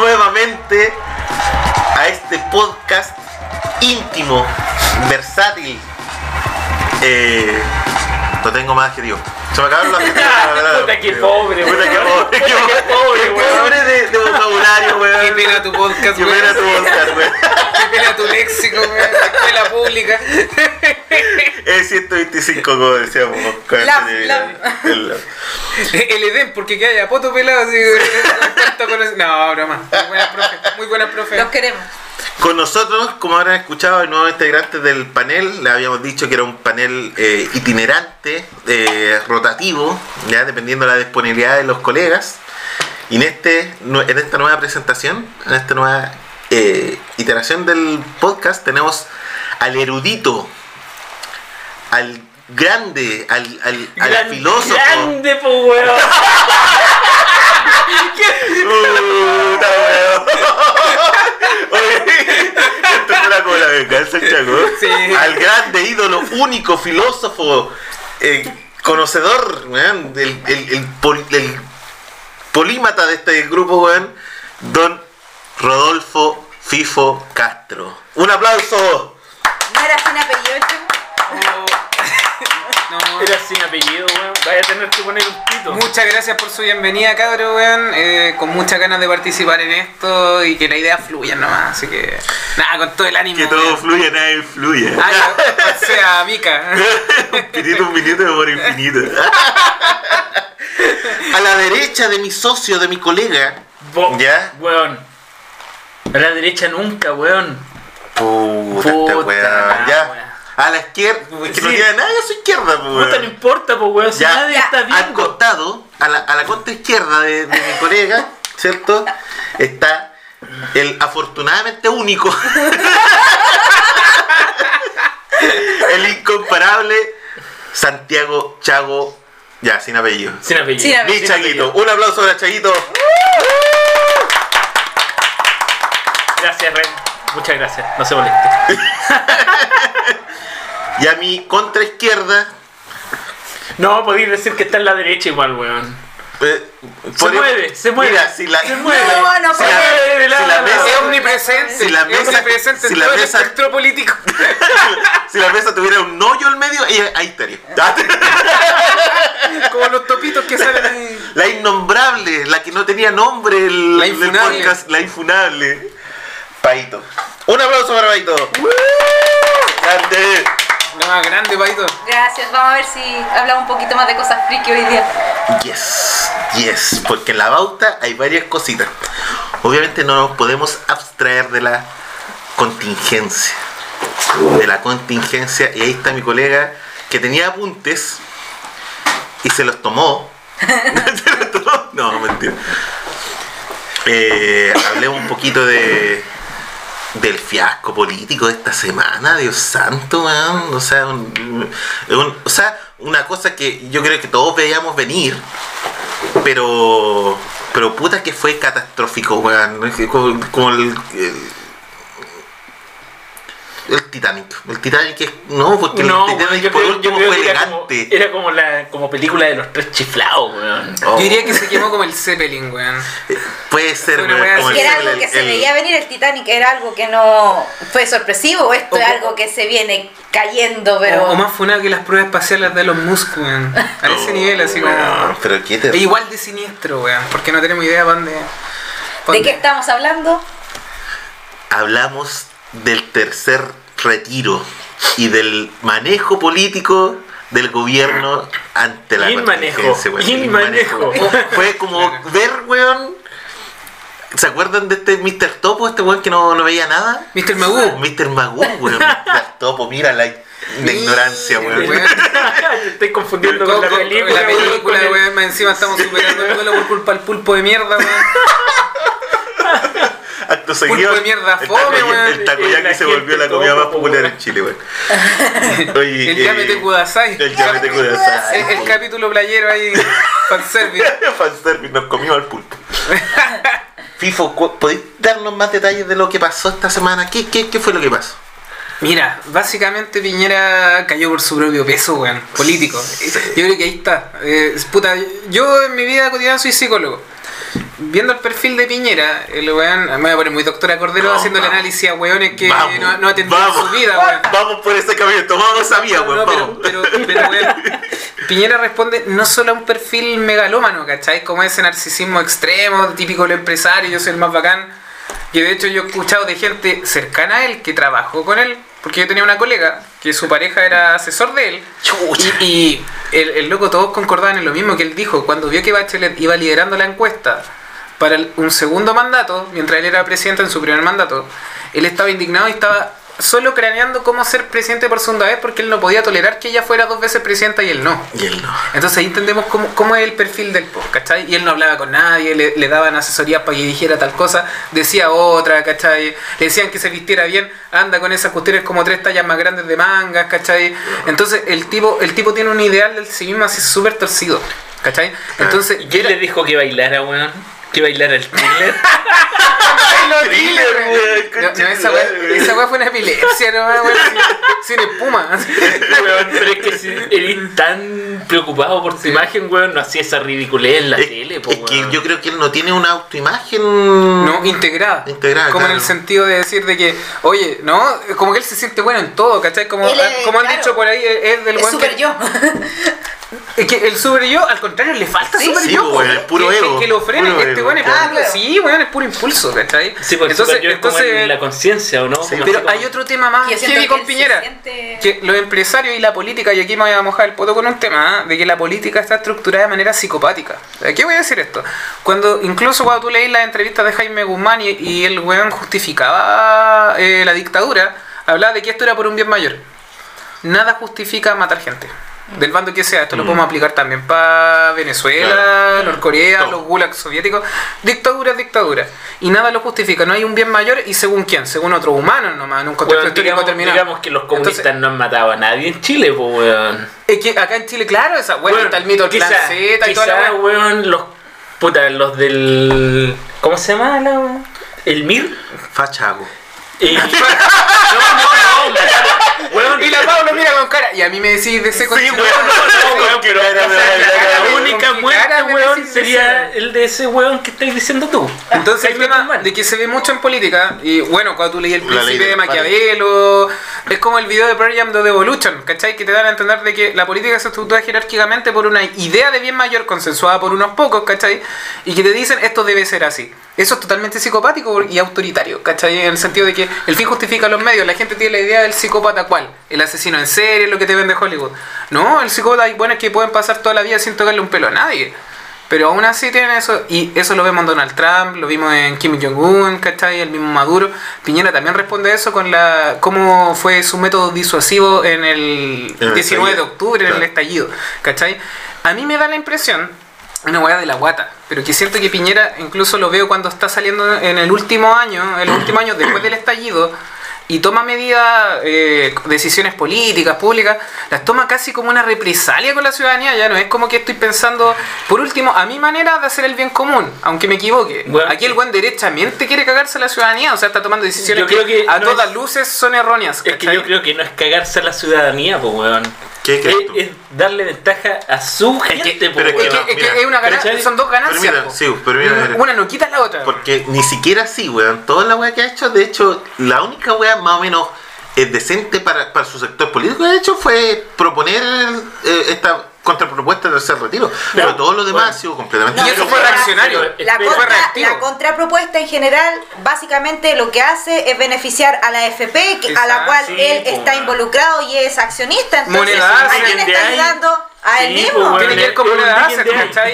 nuevamente a este podcast íntimo, versátil. Eh, no tengo más que digo. Se me acabaron las Puta que pobre, Puta que weón. pobre, Puta qué que pobre, Qué weón. pobre de, de vocabulario, weón. Qué pena tu podcast, Qué weón. pena tu podcast, weón. Qué pena tu léxico, weón. Escuela pública. Es 125, como decíamos. con La- este- la- el- El Edén, porque que haya poto pelado así. conoce- No, broma. Muy buena profe. Muy buena profe. Los queremos. Con nosotros, como habrán escuchado, el nuevo integrante del panel, le habíamos dicho que era un panel eh, itinerante, eh, rotativo, ya dependiendo de la disponibilidad de los colegas. Y en, este, en esta nueva presentación, en esta nueva eh, iteración del podcast, tenemos al erudito, al grande, al, al, al Gran- filósofo. Grande, po, weón. Esto fue como la venganza, el Chaco. Sí. Al grande ídolo, único filósofo, eh, conocedor, weón, el, el, el pol- el polímata de este grupo, weón, don Rodolfo Fifo Castro. ¡Un aplauso! ¿No era sin apellido el chico? No. Era sin apellido, weón. Vaya a tener que poner un pito. Muchas gracias por su bienvenida, cabro, weón. Eh, con muchas ganas de participar en esto y que la idea fluya nomás. Así que, nada, con todo el ánimo. Que todo weón. fluye, nada influye. Ah, o sea, Mica. un minuto, un minuto de amor infinito. A la derecha de mi socio, de mi colega. Bo- ¿Ya? Weón. A la derecha nunca, weón. Puta, Puta, weá. Ya. A la izquierda, es que no Sí. tiene nada a su izquierda, pues, Puta, no weón. importa, po, weón. Si Ya. nadie Ya. está Al viendo. costado, a la, a la contra izquierda de, de mi colega, ¿cierto? Está el afortunadamente único, el incomparable Santiago Chago, ya, sin apellido. Sin apellido. Sin apellido. Mi Chaguito. Un aplauso para Chaguito. Gracias, Ren. Muchas gracias. No se moleste. Y a mi contra izquierda, No, podéis decir que está en la derecha igual, weón. eh, Se mueve, se mueve. Mira, si la, Se mueve. No, no Si puede. la mesa- Es omnipresente. Si la es mesa- omnipresente si la todo el mesa- espectro político. si la mesa tuviera un hoyo al medio, ella- ahí estaría. Como los topitos que salen ahí. La innombrable, la que no tenía nombre, el, La el infunable. podcast, la infunable. Paito. Un aplauso para Paito. Grande. No, grande, paito. Gracias. Vamos a ver si hablamos un poquito más de cosas friki hoy día. Yes, yes, porque en la bauta hay varias cositas. Obviamente no nos podemos abstraer de la contingencia. De la contingencia, y ahí está mi colega que tenía apuntes y se los tomó. ¿Se los tomó? No, mentira. Eh, hablemos un poquito de del fiasco político de esta semana, Dios santo, weón. O sea, un- o sea, una cosa que yo creo que todos veíamos venir, pero pero puta que fue catastrófico, weón. Como el, el, el Titanic. El Titanic es. No, porque No, el Titanic yo por creo, yo último creo fue que era como, elegante. era como la como película de los tres chiflados, weón. Oh, Yo diría que se quemó como el Zeppelin, weón. puede ser, weón, Que era algo el- que se el- veía venir el Titanic, era algo que no fue sorpresivo, o esto O es algo que se viene cayendo, pero. O, o más funado que las pruebas espaciales de los Musk, weón. A ese Oh, nivel, así como. weón, Pero qué igual de siniestro, weón. Porque no tenemos idea dónde. ¿De qué estamos hablando? hablamos del tercer retiro y del manejo político del gobierno ante la contingencia, weón. inmanejo. Fue como ver, weón. ¿Se acuerdan de este Mr. Topo, este weón que no, no veía nada? Mr. Magoo. Mr. Magoo, weón. Mr. Topo, mira la, la ignorancia, weón. estoy confundiendo Con- con, la con- película, la weón, película, con el- weón. Más encima estamos superando el duelo por culpa del pulpo de mierda, weón. Acto seguido. de mierda el fome. El takoyaki se volvió la comida más popular en Chile, weón. Oye, El eh, Yamete Kudasai. El Yamete Kudasai. El, el capítulo playero ahí. Fanservice. Fanservice, nos comimos al pulpo. Fifo, ¿podéis darnos más detalles de lo que pasó esta semana? ¿Qué, qué, qué fue lo que pasó? Mira, básicamente Piñera cayó por su propio peso, weón, político. Yo creo que ahí está. Eh, puta, yo en mi vida cotidiana soy psicólogo. Viendo el perfil de Piñera, el weón, me voy a poner muy doctora Cordero No, haciendo el análisis a weones que Vamos, no, no atendieron su vida, weón. Vamos por ese camino, tomamos esa vía, No, weón. pero, vamos. pero, pero, weón, Piñera responde no solo a un perfil megalómano, ¿cachai? Como ese narcisismo extremo, típico del empresario, yo soy el más bacán. Que de hecho yo he escuchado de gente cercana a él que trabajó con él, porque yo tenía una colega que su pareja era asesor de él. Chucha. Y, y el, el loco todos concordaban en lo mismo que él dijo, cuando vio que Bachelet iba liderando la encuesta para un segundo mandato, mientras él era presidente en su primer mandato, él estaba indignado y estaba solo craneando cómo ser presidente por segunda vez porque él no podía tolerar que ella fuera dos veces presidenta y él no. Y él no. Entonces ahí entendemos cómo, cómo es el perfil del post, ¿cachai? Y él no hablaba con nadie, le, le daban asesorías para que dijera tal cosa, decía otra, ¿cachai? Le decían que se vistiera bien, anda con esas cuestiones como tres tallas más grandes de mangas, ¿cachai? Entonces el tipo, el tipo tiene un ideal del sí mismo así súper torcido, ¿cachai? Entonces, ¿Y quién era- le dijo que bailara, weón? Que bailara el thriller. Thriller, weón, No, no, esa weá esa weá fue una epilepsia, no, weón, sin, sin espuma. weón, pero es que si eres tan preocupado por tu imagen, weón, no hacía esa ridiculez en la Es, tele, po, es que weón. yo creo que él no tiene una autoimagen. No, integrada. Integrada, Como en el sentido de decir de que, oye, ¿no? Como que él se siente bueno en todo, ¿cachai? Como, Él es, como han dicho por ahí, es del Es weón súper que, yo. es que el super yo, al contrario, le falta Sí, super sí, yo. es puro que, ego, Que, que lo frene, este weón es puro- Sí, weón, es puro impulso, ¿cachai? Sí, porque entonces, entonces, yo es como en la conciencia, ¿o no? Sí, pero como- hay otro tema más heavy que con Piñera. siente- Que los empresarios y la política, y aquí me voy a mojar el poto con un tema, ¿ah? de que la política está estructurada de manera psicopática. ¿A qué voy a decir esto? Cuando, incluso cuando tú leís las entrevistas de Jaime Guzmán y, y el weón justificaba eh, la dictadura, hablaba de que esto era por un bien mayor. Nada justifica matar gente. Del bando que sea, esto lo podemos aplicar también para Venezuela, Claro. Norcorea, los gulags soviéticos. Dictadura es dictadura. Y nada lo justifica. No hay un bien mayor y según quién, según otros humanos nomás, en un contexto histórico digamos, determinado. digamos que los comunistas Entonces- no han matado a nadie en Chile, pues, weón. Es que acá en Chile, claro, esa, bueno, Weón, está el mito del plan Z y toda la quizá, weá. weón, los puta, los del ¿cómo se llama la el MIR? Fachago. Eh, no, no, no, weón, Y la Pablo mira con cara. Y a mí me decís de ese Sí, weón, no, no, weón, pero era- O sea, era- la, era- la ¿con única muerte, weón, sería el de ese weón que estás diciendo tú. Entonces el tema de que se ve mucho en política, y bueno, cuando tú leí el príncipe de Maquiavelo, es como el video de Pearl Jam de Evolution, ¿cachai? Que te dan a entender de que la política se estructura jerárquicamente por una idea de bien mayor consensuada por unos pocos, ¿cachai? Y que te dicen esto debe ser así. Eso es totalmente psicopático y autoritario, ¿cachai? En el sentido de que el fin justifica los medios. La gente tiene la idea del psicópata cuál, el asesino en serie, lo que te vende Hollywood. No, el psicópata hay buenos que pueden pasar toda la vida sin tocarle un pelo a nadie. Pero aún así tienen eso, y eso lo vemos en Donald Trump, lo vimos en Kim Jong-un, ¿cachai? El mismo Maduro. Piñera también responde a eso con la cómo fue su método disuasivo en el En el 19 de octubre, en el claro. estallido, ¿cachai? A mí me da la impresión, una hueá de la guata, pero que siento que Piñera, incluso lo veo cuando está saliendo en el último año, en los últimos años después del estallido, y toma medidas, eh, decisiones políticas, públicas, las toma casi como una represalia con la ciudadanía, ya no es como que estoy pensando, por último, a mi manera de hacer el bien común, aunque me equivoque. Bueno, Aquí el buen derechamente quiere cagarse a la ciudadanía, o sea, está tomando decisiones Yo creo que a no todas es- luces son erróneas. Es que yo creo que no es cagarse a la ciudadanía, pues weón. ¿Qué Es, crees tú? es darle ventaja a su que- gente, pero es que que, una ganancia, son dos Pero ganancias. mira, po. sí, pero mira, mira. Una no quita la otra. Porque ni siquiera así, weón. Toda la weá que ha hecho, de hecho, la única weá más o menos es decente para, para su sector político, de hecho, fue proponer eh, esta contrapropuesta del tercer retiro. Pero todo lo demás bueno. ha sido completamente Y eso fue la- reaccionario. La, contra, la contrapropuesta en general, básicamente lo que hace es beneficiar a la FP, que- a la Exacto, cual sí, él po, está involucrado y es accionista. Entonces, ¿a quién está ayudando? A él Sí, mismo. weón. Tiene que ver con moneda.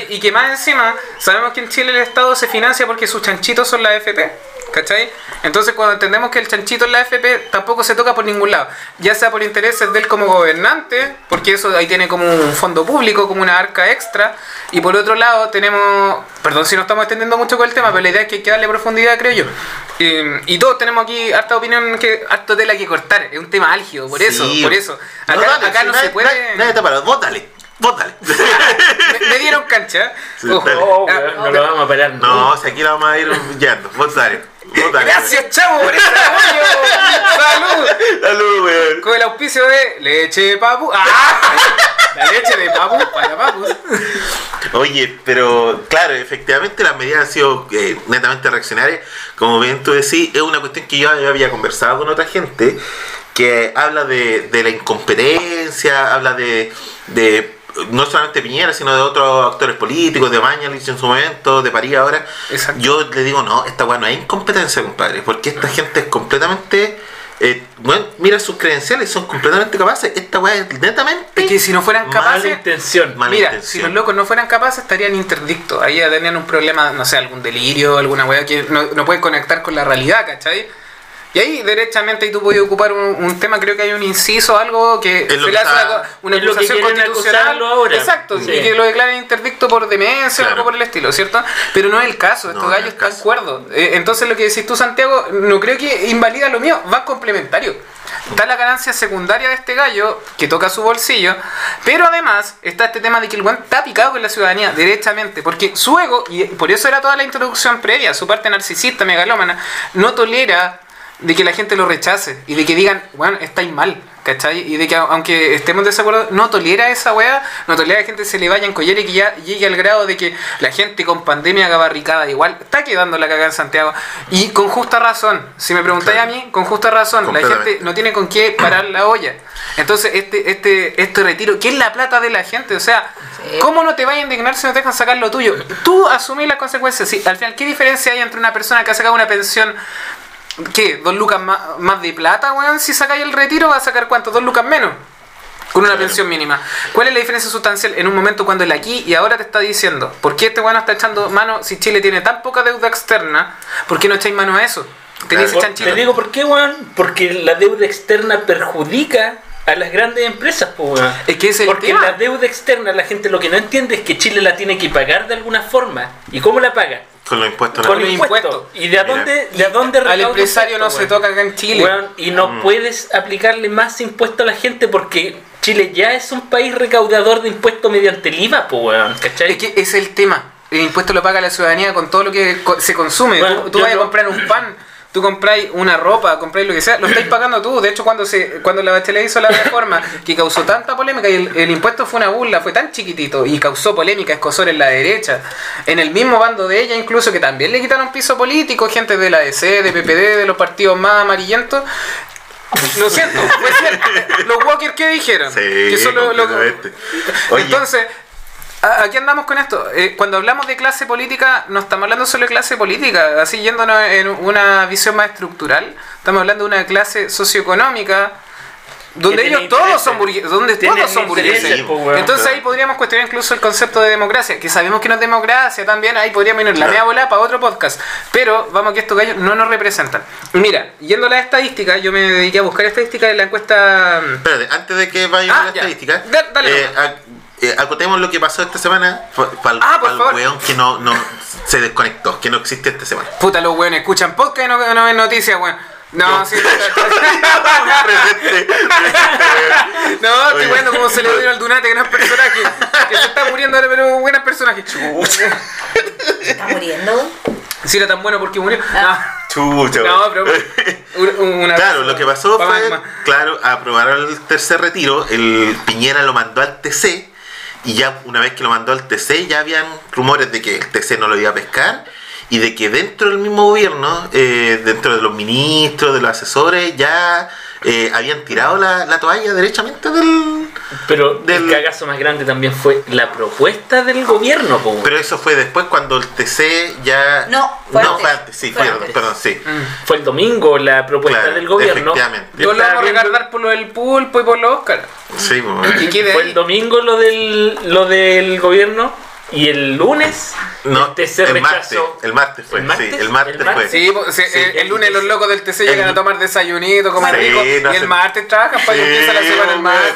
Y que más encima, sabemos que en Chile el Estado se financia porque sus chanchitos son la FP, ¿cachai? Entonces cuando entendemos que el chanchito es la FP, tampoco se toca por ningún lado. Ya sea por intereses de él como gobernante, porque eso ahí tiene como un fondo público, como una arca extra. Y por otro lado tenemos, perdón si no estamos extendiendo mucho con el tema, pero la idea es que hay que darle profundidad, creo yo. Y todos tenemos aquí harta opinión, que harto tela que cortar. Es un tema álgido, por eso, por eso. No, Acá, dale, acá si no nadie- se puede... Nadie, nadie te para, vos dale, vos dale. me, me dieron cancha. Sí, Ojo. Oh, Ah, weón, no lo vamos a parar. No, si aquí la vamos a ir yendo. Vos Gracias, chavo, por ese apoyo. Salud. Salud, weón. Con el auspicio de leche papu. ¡Ah! La leche de papu para papus. Oye, pero claro, efectivamente las medidas han sido eh, netamente reaccionarias. Como bien tú decís, es una cuestión que yo había conversado con otra gente que habla de, de la incompetencia, habla de, de no solamente Piñera, sino de otros actores políticos, de Mañalich en su momento, de París ahora. Exacto. Yo le digo, no, esta weá no es incompetencia, compadre, porque esta gente es completamente... eh, bueno, mira sus credenciales, son completamente capaces. Esta weá es netamente... Es que si no fueran Mala Mala capaces. intención. Mala Mira, intención. si los locos no fueran capaces estarían interdictos. Ahí ya tenían un problema, no sé, algún delirio, alguna weá que no, no pueden conectar con la realidad, ¿cachai? Y ahí, derechamente, ahí tú puedes ocupar un, un tema, creo que hay un inciso, algo que Es lo se que le hace está- una, una acusación constitucional. ahora. Exacto, Sí. y que lo declaren interdicto por demencia o algo por el estilo, ¿cierto? Pero no es el caso, estos No, no es gallos están caso. cuerdos. Eh, entonces, lo que decís tú, Santiago, no creo que invalida lo mío, va complementario. Está la ganancia secundaria de este gallo que toca su bolsillo, pero además está este tema de que el guan está picado con la ciudadanía, derechamente, porque su ego, y por eso era toda la introducción previa, su parte narcisista, megalómana, no tolera de que la gente lo rechace y de que digan, bueno, estáis mal, ¿cachai? Y de que aunque estemos en desacuerdo, no tolera esa weá, no tolera que la gente se le vaya en collera y que ya llegue al grado de que la gente con pandemia haga barricada igual. Está quedando la cagada en Santiago. Y con justa razón, si me preguntáis Claro. a mí, con justa razón, la gente no tiene con qué parar la olla. Entonces, este, este, este retiro, ¿qué es la plata de la gente? O sea, Sí. ¿cómo no te vaya a indignar si no te dejan sacar lo tuyo? Tú asumís las consecuencias. Sí, al final, ¿qué diferencia hay entre una persona que ha sacado una pensión ¿Qué? ¿Dos lucas más, más de plata, weón? Si sacáis el retiro, va a sacar cuánto? ¿Dos lucas menos? Con una Claro. pensión mínima. ¿Cuál es la diferencia sustancial en un momento cuando el aquí y ahora te está diciendo? ¿Por qué este weón está echando mano si Chile tiene tan poca deuda externa? ¿Por qué no echáis mano a eso? Tenéis Claro. Te digo por qué, weón. Porque la deuda externa perjudica a las grandes empresas, pues, weón. Es que ese es el Porque tema. la deuda externa, la gente lo que no entiende es que Chile la tiene que pagar de alguna forma. ¿Y cómo la paga? Con los impuestos. Con los impuestos. ¿Y de a dónde, de a dónde Al empresario no se toca acá en Chile. Y no Mm. puedes aplicarle más impuestos a la gente porque Chile ya es un país recaudador de impuestos mediante el IVA, pues, weón. ¿Cachai? Es que ese es el tema. El impuesto lo paga la ciudadanía con todo lo que co- se consume. Bueno, tú tú vas a comprar un pan, tú compráis una ropa, compráis lo que sea, lo estáis pagando tú. De hecho, cuando se cuando la Bachelet hizo la reforma que causó tanta polémica y el, el impuesto fue una burla, fue tan chiquitito y causó polémica, escosor en la derecha. En el mismo bando de ella, incluso que también le quitaron piso político, gente de la DC, de PPD, de los partidos más amarillentos. Lo siento, cierto. Los Walker, ¿qué dijeron? Sí, que son los- los- completamente. Oye, entonces, ¿a- aquí andamos con esto. Eh, cuando hablamos de clase política, no estamos hablando solo de clase política, así yéndonos en una visión más estructural. Estamos hablando de una clase socioeconómica. Donde ellos todos son burgueses, donde todos son burgueses. Entonces ahí podríamos cuestionar incluso el concepto de democracia, que sabemos que no es democracia también, ahí podríamos ir en la media bola para otro podcast. Pero vamos que estos gallos no nos representan. Mira, yendo a las estadísticas, yo me dediqué a buscar estadísticas de la encuesta Espérate, antes de que vayamos Ah, a la ya. estadística, Da- dale eh, eh, acotemos lo que pasó esta semana para Ah, por el favor. weón que no, no se desconectó, que no existe esta semana. Puta, los weones escuchan podcast y no, no ven noticias, weón. No, No. sí. Presente, no, estoy viendo como se le dio al Dunate, que no es personaje. Que se está muriendo ahora, pero buen personaje. Está muriendo. Si era tan bueno porque murió. Ah. Chucha, No, pero. un- una- Claro, lo que pasó Pa' fue, magma. claro, aprobaron el tercer retiro, el Piñera lo mandó al TC y ya una vez que lo mandó al TC ya habían rumores de que el TC no lo iba a pescar y de que dentro del mismo gobierno, eh, dentro de los ministros, de los asesores, ya eh, habían tirado la, la toalla derechamente del... Pero Del- el cagazo más grande también fue la propuesta del gobierno, weón. Pero eso fue después cuando el TC ya... No, fue no, antes. fue antes, sí, Fue perdón, antes. perdón, sí. Mm. Fue el domingo la propuesta Claro, del gobierno. efectivamente. Yo estaba vamos a recargar por lo del pulpo y por los Oscar. Sí, pues, Y quede Fue ahí. el domingo lo del, lo del gobierno y el lunes No, este se el martes, rechazó. el martes fue, ¿El martes? sí, el martes ¿El fue. martes? Sí, pues, sí, Sí. el, el lunes los locos del TC El- llegan a tomar desayunito, como Sí, rico, no y el martes trabajan para que Sí, empiece la semana el martes.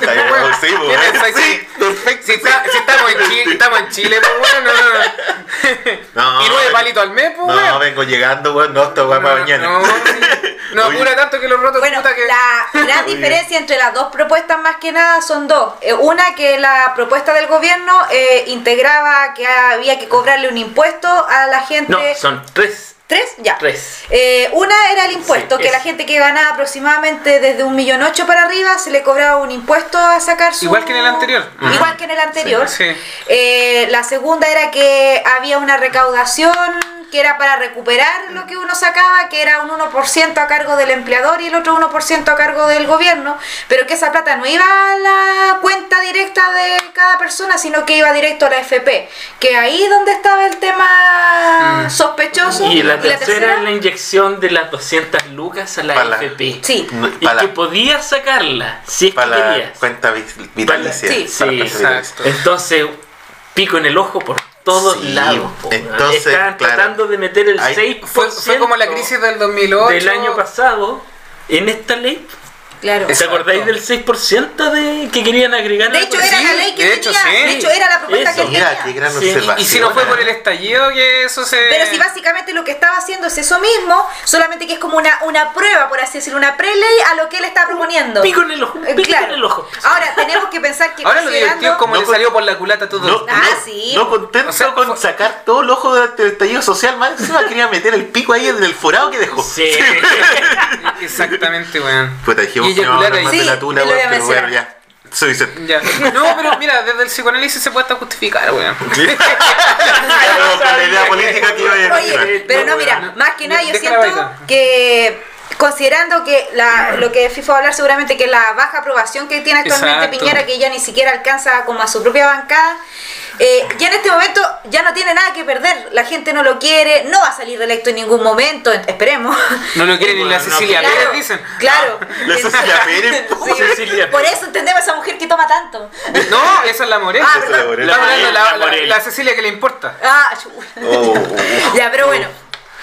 Si, estamos, en Chile, estamos en Chile, pues bueno, no, no. No, y nueve palitos al mes, pues No, weón. vengo llegando, weón, no, esta weá para mañana. No, apura tanto que los rotos Bueno, puta que. la gran diferencia entre las dos propuestas más que nada son dos. Eh, Una que la propuesta del gobierno eh, integraba que había que cobrarle un impuesto a la gente. No, son tres ¿Tres? Ya. Tres. Eh, una era el impuesto, Sí, que es- la gente que ganaba aproximadamente desde un millón ocho para arriba se le cobraba un impuesto a sacar su... Igual que en el anterior. Igual que en el anterior. Sí, sí. Eh, la segunda era que había una recaudación que era para recuperar lo que uno sacaba, que era un 1% a cargo del empleador y el otro 1% a cargo del gobierno, pero que esa plata no iba a la cuenta directa de cada persona, sino que iba directo a la FP, que ahí donde estaba el tema Mm. sospechoso. Y la tercera es la inyección de las 200 lucas a la Para la- FP. Sí. Y para que la- podías sacarla, si es que la querías. cuenta vi- vitalicia. Sí. Sí, la. Entonces, pico en el ojo por todos Sí, lados. po, entonces, claro. tratando de meter el Ahí 6% Fue, fue como la crisis del 2008. del año pasado en esta ley. Claro. ¿Se Exacto. acordáis del 6% de que querían agregar? De hecho, era Sí, la ley que de hecho, tenía. sí. De hecho, era la propuesta Eso. que Mira, tenía. qué gran Sí. observación. Y si no fue por el estallido que eso se... Pero si básicamente lo que estaba haciendo es eso mismo, solamente que es como una, una prueba, por así decirlo, una preley a lo que él está proponiendo. Pico en el ojo, Eh, pico claro. en el ojo. Ahora, tenemos que pensar que Ahora lo divertido es como No le salió por la culata todo. No, Ah, no, sí. no contento O sea, con fue- sacar todo el ojo durante el estallido social, más encima quería meter el pico ahí en el forado que dejó. Sí. Exactamente, weón. Puta, dijimos Y que no vamos a eyacular hablar más ahí. de Sí, la tula, lo weón, iba a pero ya. Suficiente. Ya. No, pero mira, desde el psicoanálisis se puede hasta justificar, weón. Claro, con la idea política que iba a mencionar. Oye, pero no, mira, no, más que nada yo siento que considerando que la, lo que FIFA va a hablar seguramente que la baja aprobación que tiene actualmente Exacto. Piñera, que ya ni siquiera alcanza como a su propia bancada, eh, ya en este momento ya no tiene nada que perder, la gente no lo quiere, no va a salir reelecto en ningún momento, esperemos. No lo quiere ni la no, Cecilia Claro, Pérez, dicen. Claro. La Cecilia Pérez. Sí, Cecilia Por eso entendemos a esa mujer que toma tanto. No, esa es la Morel. Ah, la perdón. Morel. La, Morel, no, la, La la- Morel. la Cecilia que le importa. Ah, Oh. ya, pero bueno.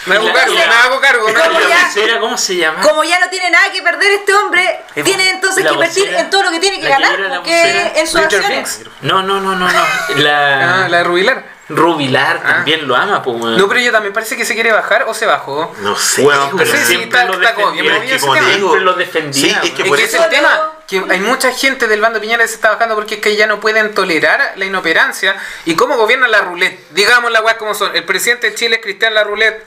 Me hago cargo, me hago cargo. ¿no? ¿Cómo ¿Y la ya? bolsera cómo se llama? Como ya no tiene nada que perder este hombre, tiene entonces que invertir en todo lo que tiene que que ganar, bolsera. en sus acciones. No, no, no, no, no. La, Ah, la de Rubilar. Rubilar Ah. también lo ama, pues. weón. No, pero ella también parece que se quiere bajar o se bajó. No sé. Weón, pero Sí, sí, siempre está- lo está como bien defendía. Es que como te digo, Siempre lo defendía. Sí, es que por es que eso- es el tema, que hay mucha gente del bando Piñera que se está bajando porque es que ya no pueden tolerar la inoperancia y cómo gobierna la roulette. Digamos la weas como son. El presidente de Chile es Cristian La Roulette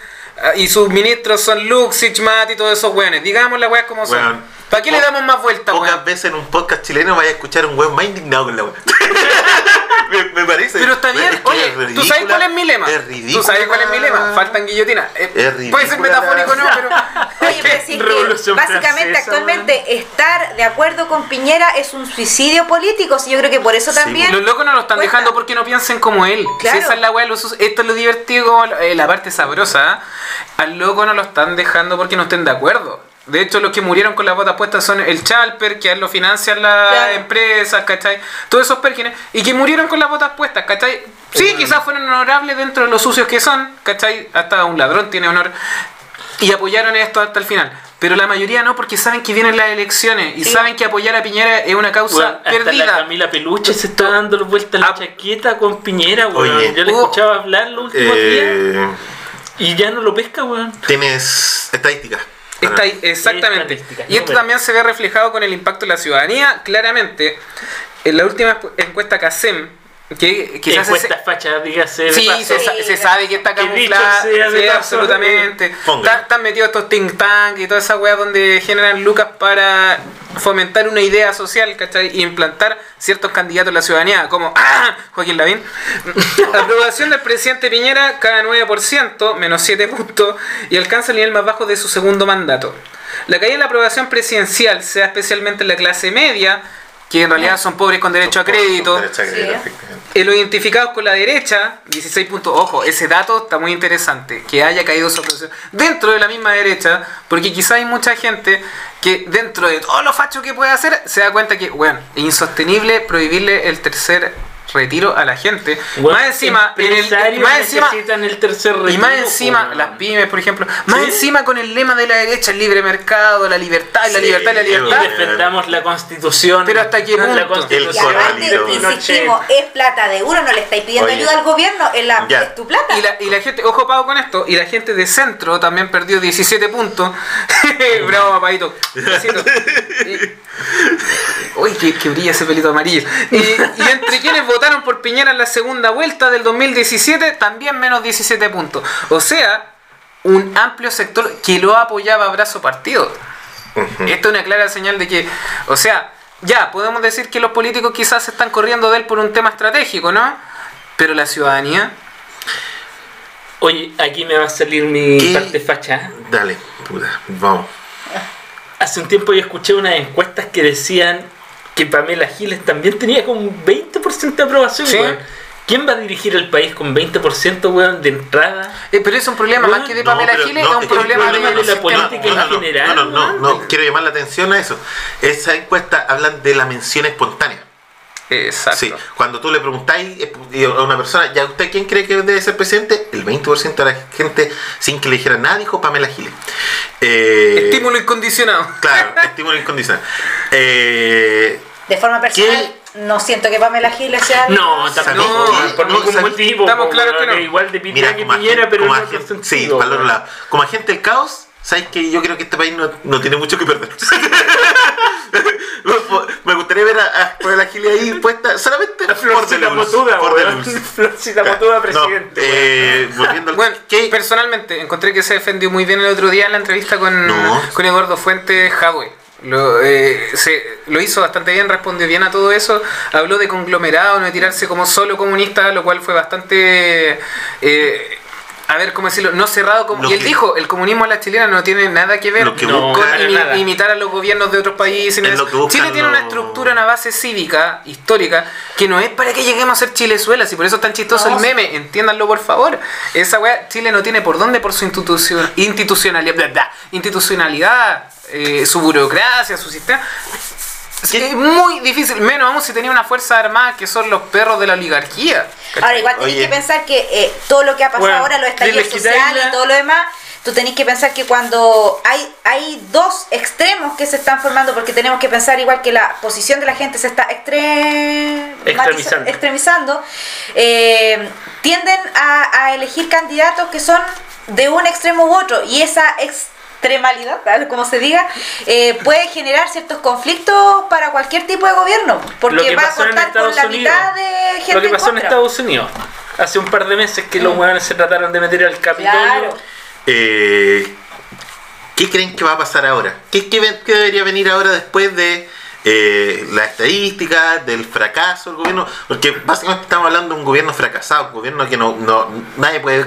y sus ministros son Luxich, Matt y todos esos weones. Digamos las weas como son. ¿Para qué le damos más vueltas, Pocas weón? veces en un podcast chileno vaya a escuchar un weón más indignado con la weón. me, me parece. Pero está bien, Es que oye, es ¿tú sabes cuál es mi lema? Es ridículo. ¿Tú sabes cuál es mi lema? Faltan guillotinas. Eh, Es puede ser metafórico, no, pero. Oye, pero si es que Revolución básicamente Francesa, actualmente estar de acuerdo con Piñera es un suicidio político, si yo creo que por eso Sí, también... Los locos no lo están dejando porque no piensen como él. Claro. Si esa es la weá, de los us- esto es lo divertido, como la- eh, la parte sabrosa. Al loco no lo están dejando porque no estén de acuerdo. De hecho, los que murieron con las botas puestas son el Chalper, que a él lo financian las Claro. empresas, ¿cachai? Todos esos pérgines. Y que murieron con las botas puestas, ¿cachai? Sí, quizás fueron honorables dentro de los sucios que son, ¿cachai? Hasta un ladrón tiene honor. Y apoyaron esto hasta el final. Pero la mayoría no, porque saben que vienen las elecciones y Sí. saben que apoyar a Piñera es una causa Weón, hasta perdida. la Camila Peluche se está dando vuelta la Ah. chaqueta con Piñera, weón. Oye. Yo le Oh. escuchaba hablar los últimos días Eh, y ya no lo pesca, weón. tienes estadísticas. Está ahí, exactamente. Y esto también se ve reflejado con el impacto en la ciudadanía. Claramente, en la última encuesta CASEM, que quizás se- facha, dígase. de Sí, se, se sabe que está camuflada. sea de Sí, paso, absolutamente. Están, están metidos estos think tank y toda esa weá donde generan lucas para fomentar una idea social, ¿cachai? Y implantar ciertos candidatos en la ciudadanía, como ¡ah! Joaquín Lavín. Aprobación del presidente Piñera cada 9%, menos 7 puntos, y alcanza el nivel más bajo de su segundo mandato. La caída en la aprobación presidencial, sea especialmente en la clase media, que en realidad son pobres con derecho a crédito, Derecho a crédito, Sí. en los identificados con la derecha, 16 puntos. Ojo, ese dato está muy interesante. Que haya caído su dentro de la misma derecha, porque quizá hay mucha gente que dentro de todo lo facho que puede hacer, se da cuenta que, bueno, es insostenible prohibirle el tercer retiro a la gente. Más encima, en el, más encima, el tercer y más retiro, encima, las pymes, por ejemplo, más ¿Sí? encima con el lema de la derecha, el libre mercado, la libertad, y la libertad, y la Y libertad. weón. defendamos la constitución. Pero ¿hasta qué La? Y constitución Pinochet. insistimos, es plata de uno, no le estáis pidiendo Oye. ayuda al gobierno, es, la, es tu plata. Y la, y la gente, ojo pago con esto, y la gente de centro también perdió 17 puntos. Bravo, papadito. Uy, que, que brilla ese pelito amarillo. Y, y entre quienes votaron por Piñera en la segunda vuelta del 2017, también menos 17 puntos. O sea, un amplio sector que lo apoyaba a brazo partido. Ujú. Esto es una clara señal de que, o sea, ya, podemos decir que los políticos quizás se están corriendo de él por un tema estratégico, ¿no? Pero la ciudadanía, Oye, aquí me va a salir mi ¿Qué? parte facha. Dale, puta, vamos. Hace un tiempo yo escuché unas encuestas que decían que Pamela Giles también tenía como un 20% de aprobación, Sí. weón. ¿Quién va a dirigir el país con 20%, weón, de entrada? eh, pero es un problema más que de Pamela Giles, no, es un es problema, problema de, la política en no, general, No, no, no, quiero llamar la atención a eso. Esa encuesta hablan de la mención espontánea. Exacto. Sí, cuando tú le preguntáis eh, a una persona, ¿ya usted quién cree que debe ser presidente? El 20% de la gente, sin que le dijera nada, dijo Pamela Giles. Eh, Estímulo incondicionado. Claro, estímulo incondicional. Eh, De forma personal, no siento que Pamela Giles sea. No, ¿Sabes tampoco, qué? por No, ningún motivo. Estamos claros que no. Igual de mira, que Piñera, pero agente, sí, para el otro lado. Como agente del caos, ¿sabes que Yo creo que este país no, no tiene mucho que perder. Me gustaría ver a, a Pamela Giles ahí puesta solamente La Florcita Deleuze, Motuda, por. Deleuze. Florcita Motuda, No, presidente. eh, volviendo al Bueno, ¿qué? personalmente encontré que se defendió muy bien el otro día en la entrevista con, No. con Eduardo Fuentes Hadwe. Lo, eh, se, lo hizo bastante bien, respondió bien a todo eso. Habló de conglomerado, no de tirarse como solo comunista, lo cual fue bastante. eh, a ver, ¿cómo decirlo? No cerrado. Como, Lo y él que- dijo: el comunismo a la chilena no tiene nada que ver Lo que No, con imi- nada. imitar a los gobiernos de otros países. Es buscan Chile tiene una estructura, una base cívica, histórica, que no es para que lleguemos a ser Chilezuelas y por eso es tan chistoso No, el sí. meme, entiéndanlo por favor. Esa weá, Chile no tiene por dónde por su institución, institucionalidad, bla, bla, institucionalidad, eh, su burocracia, su sistema. Es muy difícil, menos aún si tenía una fuerza armada que son los perros de la oligarquía. Ahora, igual tenés Oye. que pensar que eh, todo lo que ha pasado Bueno, ahora, los estallidos sociales la- y todo lo demás, tú tenés que pensar que cuando hay, hay dos extremos que se están formando, porque tenemos que pensar igual que la posición de la gente se está extre- Extremizando. eh, tienden a, a elegir candidatos que son de un extremo u otro, y esa extremalidad, tal como se diga, eh, puede generar ciertos conflictos para cualquier tipo de gobierno, porque que va a contar con la Unidos. mitad de gente Lo que pasó en. Estados Unidos. Hace un par de meses que los hueones se trataron de meter al Capitolio. Claro. Eh, ¿Qué creen que va a pasar ahora? ¿Qué, qué ven- qué debería venir ahora después de eh, la estadística, del fracaso del gobierno? Porque básicamente estamos hablando de un gobierno fracasado, un gobierno que no, no nadie puede,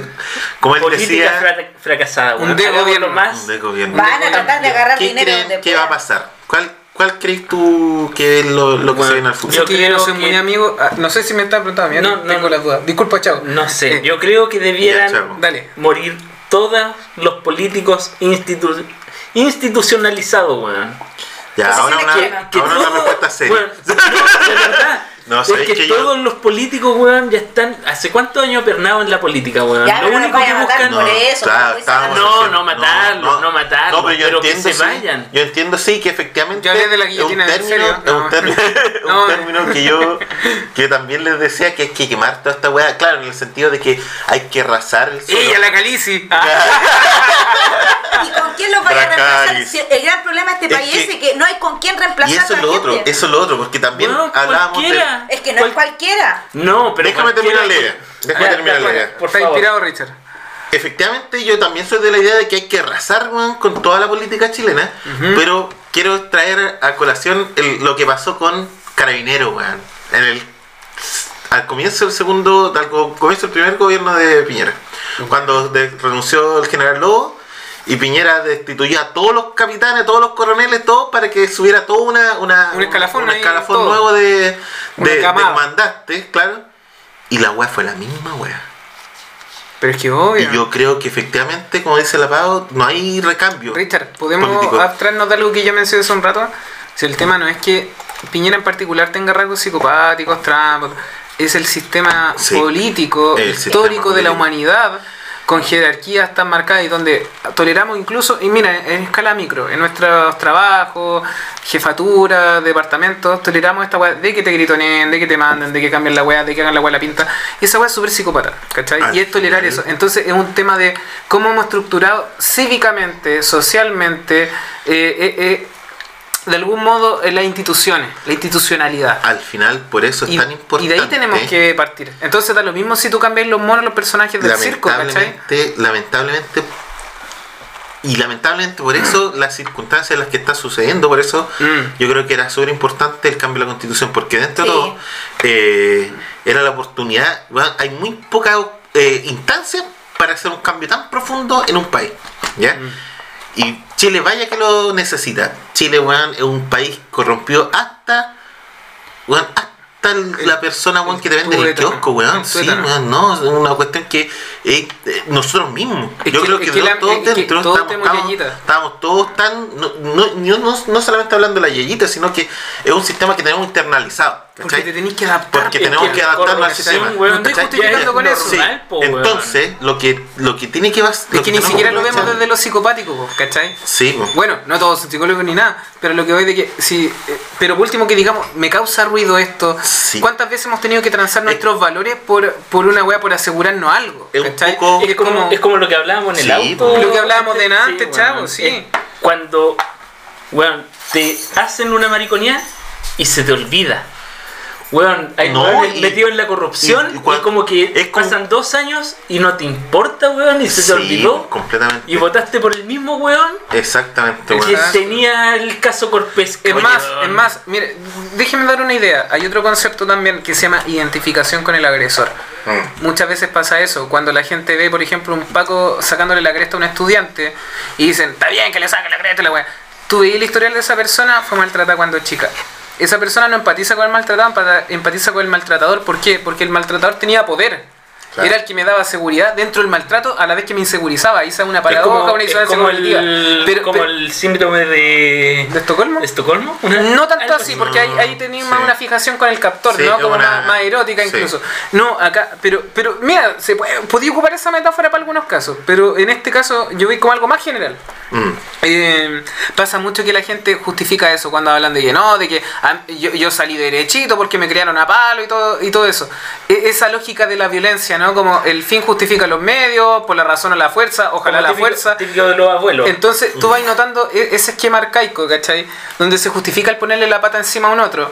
como él Política decía, fra- fracasada. Un de gobierno. más. un de gobierno. Van a tratar de agarrar ¿Qué dinero creen donde que va a pasar? ¿Cuál, cuál crees tú que es lo, lo que Bueno, se viene al futuro? Yo, que yo no soy que- muy amigo, ah, no sé si me están preguntando, yo No, no, no, tengo no. las dudas. Disculpa, chao. No sé, Eh, yo creo que debieran Ya. Dale. morir todos los políticos institu- institucionalizados, weón. Ya, ahora una, ahora una respuesta seria. weón, no, de verdad. No, es sabéis que, que yo- todos los políticos, weón, ya están. ¿Hace cuántos años pernados en la política, weón? Ya, Lo no único que buscan. por eso, No, no matarlos, no matarlos, No, pero yo pero que entiendo, se sí, vayan. Yo entiendo, sí, que efectivamente Yo hablé de la es un guillotina, ¿en término, serio? es un No. término, un No. término que yo que también les decía que hay que quemar toda esta weá. Claro, en el sentido de que hay que arrasar el suelo. Ella, la Calici. ¿Y con quién los vaya a reemplazar? Si el gran problema de este Es país que- es que no hay con quién Y reemplazar eso a es lo otro, eso es lo otro, porque también hablábamos de... cualquiera. Es que no es Cual- cualquiera. No, pero. Déjame terminar la idea. Déjame terminar la idea. Por Está favor. inspirado, Richard. Efectivamente, yo también soy de la idea de que hay que arrasar weón, con toda la política chilena, pero quiero traer a colación el- lo que pasó con Carabinero, weón, en el al comienzo del segundo, al co- comienzo del primer gobierno de Piñera, cuando de- renunció el general Lobo y Piñera destituyó a todos los capitanes, todos los coroneles, todos para que subiera todo una, una, Un escalafón un escalafón nuevo de, de, de comandantes, claro, y la weá fue la misma weá. Pero es que obvio. Y yo creo que efectivamente, como dice la Pau, no hay recambio. Richard, ¿podemos abstraernos de algo que yo mencioné hace un rato? Si el tema no es que Piñera en particular tenga rasgos psicopáticos, trampas, es el sistema Sí, político, el histórico sistema de la humanidad, con jerarquías tan marcadas y donde toleramos incluso, y mira, en escala micro, en nuestros trabajos, jefatura, departamentos, toleramos esta weá de que te gritoneen, de que te manden, de que cambien la weá, de que hagan la weá la pinta. Y esa weá es súper psicópata, ¿cachai? Al y es tolerar eso. Entonces es un tema de cómo hemos estructurado cívicamente, socialmente, eh, eh, eh, de algún modo eh, las instituciones, la institucionalidad. Al final, por eso es Y, tan y importante. de ahí tenemos que partir. Entonces da lo mismo si tú cambias los monos, los personajes del circo, ¿cachai? lamentablemente, lamentablemente, y lamentablemente por eso las circunstancias en las que está sucediendo, por eso Mm. yo creo que era súper importante el cambio de la constitución, porque dentro de todo eh, era la oportunidad, weón, hay muy pocas eh, instancias para hacer un cambio tan profundo en un país. ¿ya? Y Chile vaya que lo necesita. Chile weón, es un país corrompido hasta, weón, hasta el- la persona weón, que te vende en el kiosco, weón. Sí, weón, no, es una cuestión que eh, eh, nosotros mismos. Es yo que- creo que, la- todos es que dentro todos estamos, estamos- todos tan. No, no, yo no, no solamente hablando de la yeyita, sino que es un sistema que tenemos internalizado. Porque te tenés que adaptar. Porque tenemos que que adaptarnos al sistema. weón, No estoy ¿cachai? justificando Ya, con ya, eso. sí. normal, po, weón. Entonces, lo que, lo que tiene que vas- Es que ni siquiera lo vemos desde lo psicopático, po, ¿cachai? Sí, po. Bueno, no todos son psicólogos ni nada, pero lo que voy de que si eh, pero por último que digamos, me causa ruido esto. Sí. ¿Cuántas veces hemos tenido que transar nuestros valores por, por una weá por asegurarnos algo? ¿cachai? poco- Es como, es como lo que hablábamos en el Sí, auto. Lo que hablábamos de antes, weón. chavo, sí. Cuando, weón, te hacen una mariconía y se te olvida. Weón, hay No, y- metidos en la corrupción y- y, como que es como- pasan dos años y no te importa, weón, y se te olvidó. completamente. Y votaste por el mismo weón Exactamente, que weón. Exacto. tenía el caso Corpesca. Es más, weón. es más, mire, déjeme dar una idea. Hay otro concepto también que se llama identificación con el agresor. Mm. Muchas veces pasa eso, cuando la gente ve, por ejemplo, un Paco sacándole la cresta a un estudiante y dicen, está bien que le saque la cresta a la weá. Tú veis el historial de esa persona, fue maltratada cuando chica. Esa persona no empatiza con el maltratado, empatiza con el maltratador. ¿Por qué? Porque el maltratador tenía poder. Claro. Era el que me daba seguridad dentro del maltrato a la vez que me insegurizaba. Esa es una Es paradoja, como, una disonancia como cognitiva. el, Pero- como pero- el síndrome de, ¿De Estocolmo? ¿De Estocolmo? Una- No tanto así, porque ahí, ahí tenía más una fijación con el captor, Sí, ¿no? Como una- más, más erótica sí. incluso. No, acá, pero, pero mira, se puede, podía ocupar esa metáfora para algunos casos, pero en este caso yo vi como algo más general. Mm. Eh, pasa mucho que la gente justifica eso cuando hablan de que no, de que yo, yo salí derechito porque me criaron a palo y todo, y todo eso. E- esa lógica de la violencia, ¿no? Como el fin justifica los medios, por la razón o la fuerza, ojalá como la típico- fuerza. Típico de los abuelos. Entonces tú vas notando e- ese esquema arcaico, ¿cachai? Donde se justifica el ponerle la pata encima a un otro.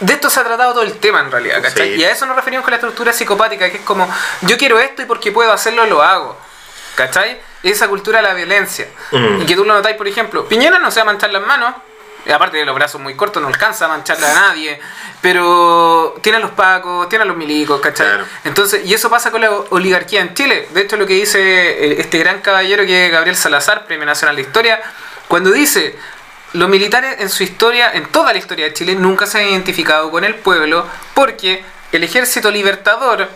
De esto se ha tratado todo el tema en realidad, ¿cachai? Sí. Y a eso nos referimos con la estructura psicopática, que es como, yo quiero esto y porque puedo hacerlo lo hago. ¿Cachai? Esa cultura de la violencia. Mm. Y que tú lo notáis, por ejemplo, Piñera no se va a manchar las manos. Aparte de los brazos muy cortos, no alcanza a mancharle a nadie. Pero tiene a los pacos, tiene a los milicos, ¿cachai? Claro. Entonces, y eso pasa con la oligarquía en Chile. De hecho, lo que dice eh, este gran caballero que es Gabriel Salazar, Premio Nacional de Historia, cuando dice, los militares en su historia, en toda la historia de Chile, nunca se han identificado con el pueblo porque el ejército libertador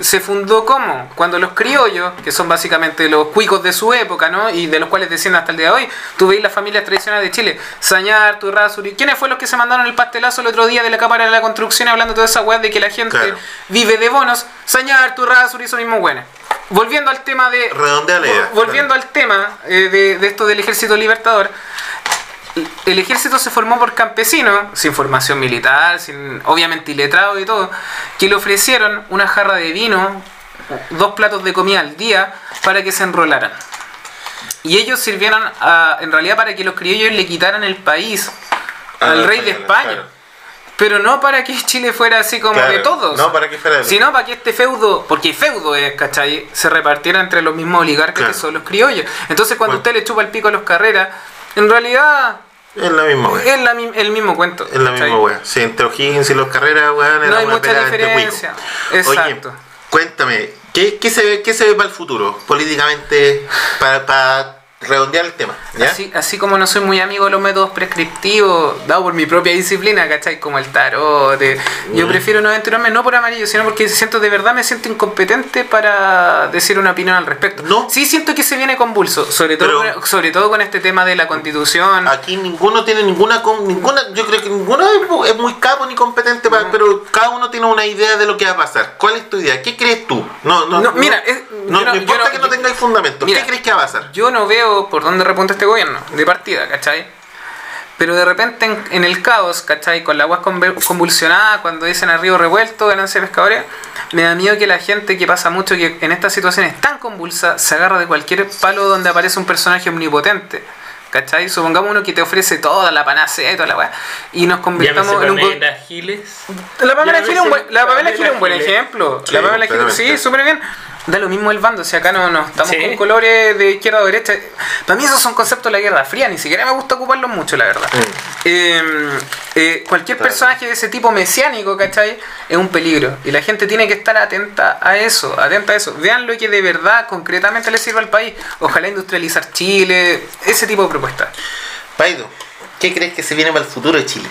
se fundó como cuando los criollos, que son básicamente los cuicos de su época, ¿no? Y de los cuales descienden hasta el día de hoy, tú veis las familias tradicionales de Chile, Sañar, Turrasuri, ¿quiénes fueron los que se mandaron el pastelazo el otro día de la Cámara de la Construcción hablando de toda esa weá de que la gente Claro. vive de bonos? Sañar, Turrasuri, son mismos buenos. Volviendo al tema de... Redondea la idea. Volviendo al tema eh, de, de esto del ejército libertador, el ejército se formó por campesinos, sin formación militar, sin obviamente iletrado y todo, que le ofrecieron una jarra de vino, dos platos de comida al día para que se enrolaran. Y ellos sirvieron a- en realidad para que los criollos le quitaran el país A al rey de España. claro. Pero no para que Chile fuera así como Claro, de todos. No, para que fuera. Sino para que este feudo, porque feudo es, ¿cachai? Se repartiera entre los mismos oligarcas Claro. que son los criollos. Entonces cuando Bueno. usted le chupa el pico a los carreras, en realidad Es la misma wea. es la el mismo cuento. Es la misma wea. Sí, entre O'Higgins y los carreras, weón, No hay mucha diferencia. Exacto. Oye, cuéntame, ¿qué, qué se ve, qué se ve para el futuro, políticamente, para, para redondear el tema? ¿ya? Así, así como no soy muy amigo de los métodos prescriptivos, dado por mi propia disciplina, ¿cachai? Como el tarot. Yo prefiero no aventurarme no por amarillo, sino porque siento de verdad me siento incompetente para decir una opinión al respecto. No. Sí siento que se viene convulso, sobre todo, Pero- con, sobre todo con este tema de la constitución. Aquí ninguno tiene ninguna, con- ninguna, yo creo que ninguno es mu- es muy capo ni competente, para, pero cada uno tiene una idea de lo que va a pasar. ¿Cuál es tu idea? ¿Qué crees tú? No, no, No, mira, es- no, no- importa que no tengáis fundamento. Mira, ¿Qué crees que va a pasar? Yo no veo por dónde repunta este gobierno, de partida, ¿cachai? Pero de repente en, en el caos, ¿cachai? Con la agua convulsionada, cuando dicen a río revuelto, ganancia de pescadores, me da miedo que la gente que pasa mucho que en estas situaciones tan convulsas se agarra de cualquier palo donde aparece un personaje omnipotente. ¿Cachai? Supongamos uno que te ofrece toda la panacea y toda la weá. Y nos convirtamos en un... go- Pamela Giles. la Pamela Ya Gil es un buen, ves, la Pamela Pamela Gil es un buen Giles. ejemplo. Sí, la súper bien. Da lo mismo el bando, si acá no, no estamos Sí. con colores de izquierda o derecha. Para mí esos son conceptos de la Guerra Fría, ni siquiera me gusta ocuparlos mucho, la verdad. Mm. Eh, eh, cualquier Claro. personaje de ese tipo mesiánico, ¿cachai? Es un peligro. Y la gente tiene que estar atenta a eso, atenta a eso. Vean lo que de verdad, concretamente le sirve al país. Ojalá industrializar Chile, ese tipo de propuestas. Paido, ¿qué crees que se viene para el futuro de Chile?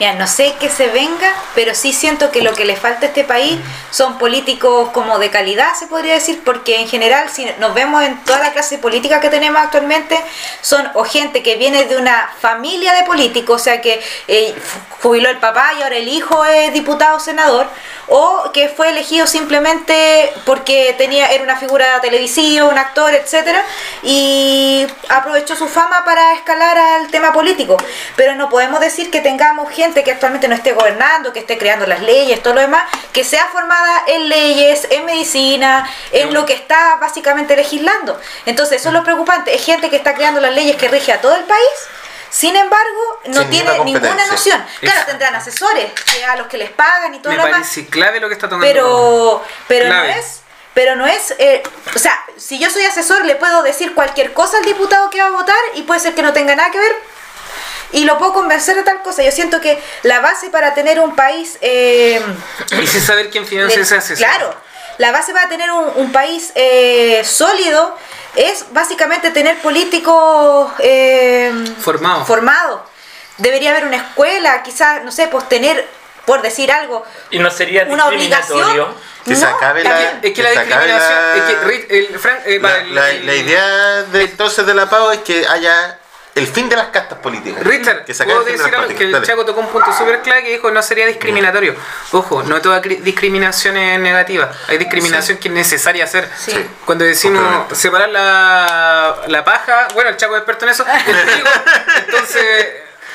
Mira, no sé que se venga, pero sí siento que lo que le falta a este país son políticos como de calidad, se podría decir, porque en general, si nos vemos en toda la clase política que tenemos actualmente, son o gente que viene de una familia de políticos, o sea que eh, jubiló el papá y ahora el hijo es diputado o senador, o que fue elegido simplemente porque tenía era una figura televisiva, un actor, etcétera, y aprovechó su fama para escalar al tema político. Pero no podemos decir que tengamos gente que actualmente no esté gobernando, que esté creando las leyes, todo lo demás, que sea formada en leyes, en medicina, en lo que está básicamente legislando. Entonces, eso es lo preocupante. Es gente que está creando las leyes que rige a todo el país. Sin embargo, no Sin tiene ninguna noción. Claro, Exacto. tendrán asesores que a los que les pagan y todo Me lo demás parece clave lo que está tomando. pero pero no es pero no es eh, o sea si yo soy asesor le puedo decir cualquier cosa al diputado que va a votar y puede ser que no tenga nada que ver y lo puedo convencer de tal cosa yo siento que la base para tener un país eh, Y sin saber quién financia ese asesor. claro la base para tener un, un país eh, sólido es básicamente tener políticos eh, Formado. formados debería haber una escuela quizás no sé pues tener por decir algo Y no sería una obligación discriminatorio. Que se No, acabe la. Es que la se discriminación. la- Es que Rit- el, Fran- eh, la, para el- la- el- la idea de entonces de la PAO es que haya el fin de las castas políticas. Richard, que puedo decir algo que el. Chaco tocó un punto súper clave que dijo no sería discriminatorio. Ojo, no toda cri- discriminación es negativa. Hay discriminación que es necesaria hacer. Sí. Cuando decimos separar la, la paja, bueno, el Chaco es experto en eso, el trigo, entonces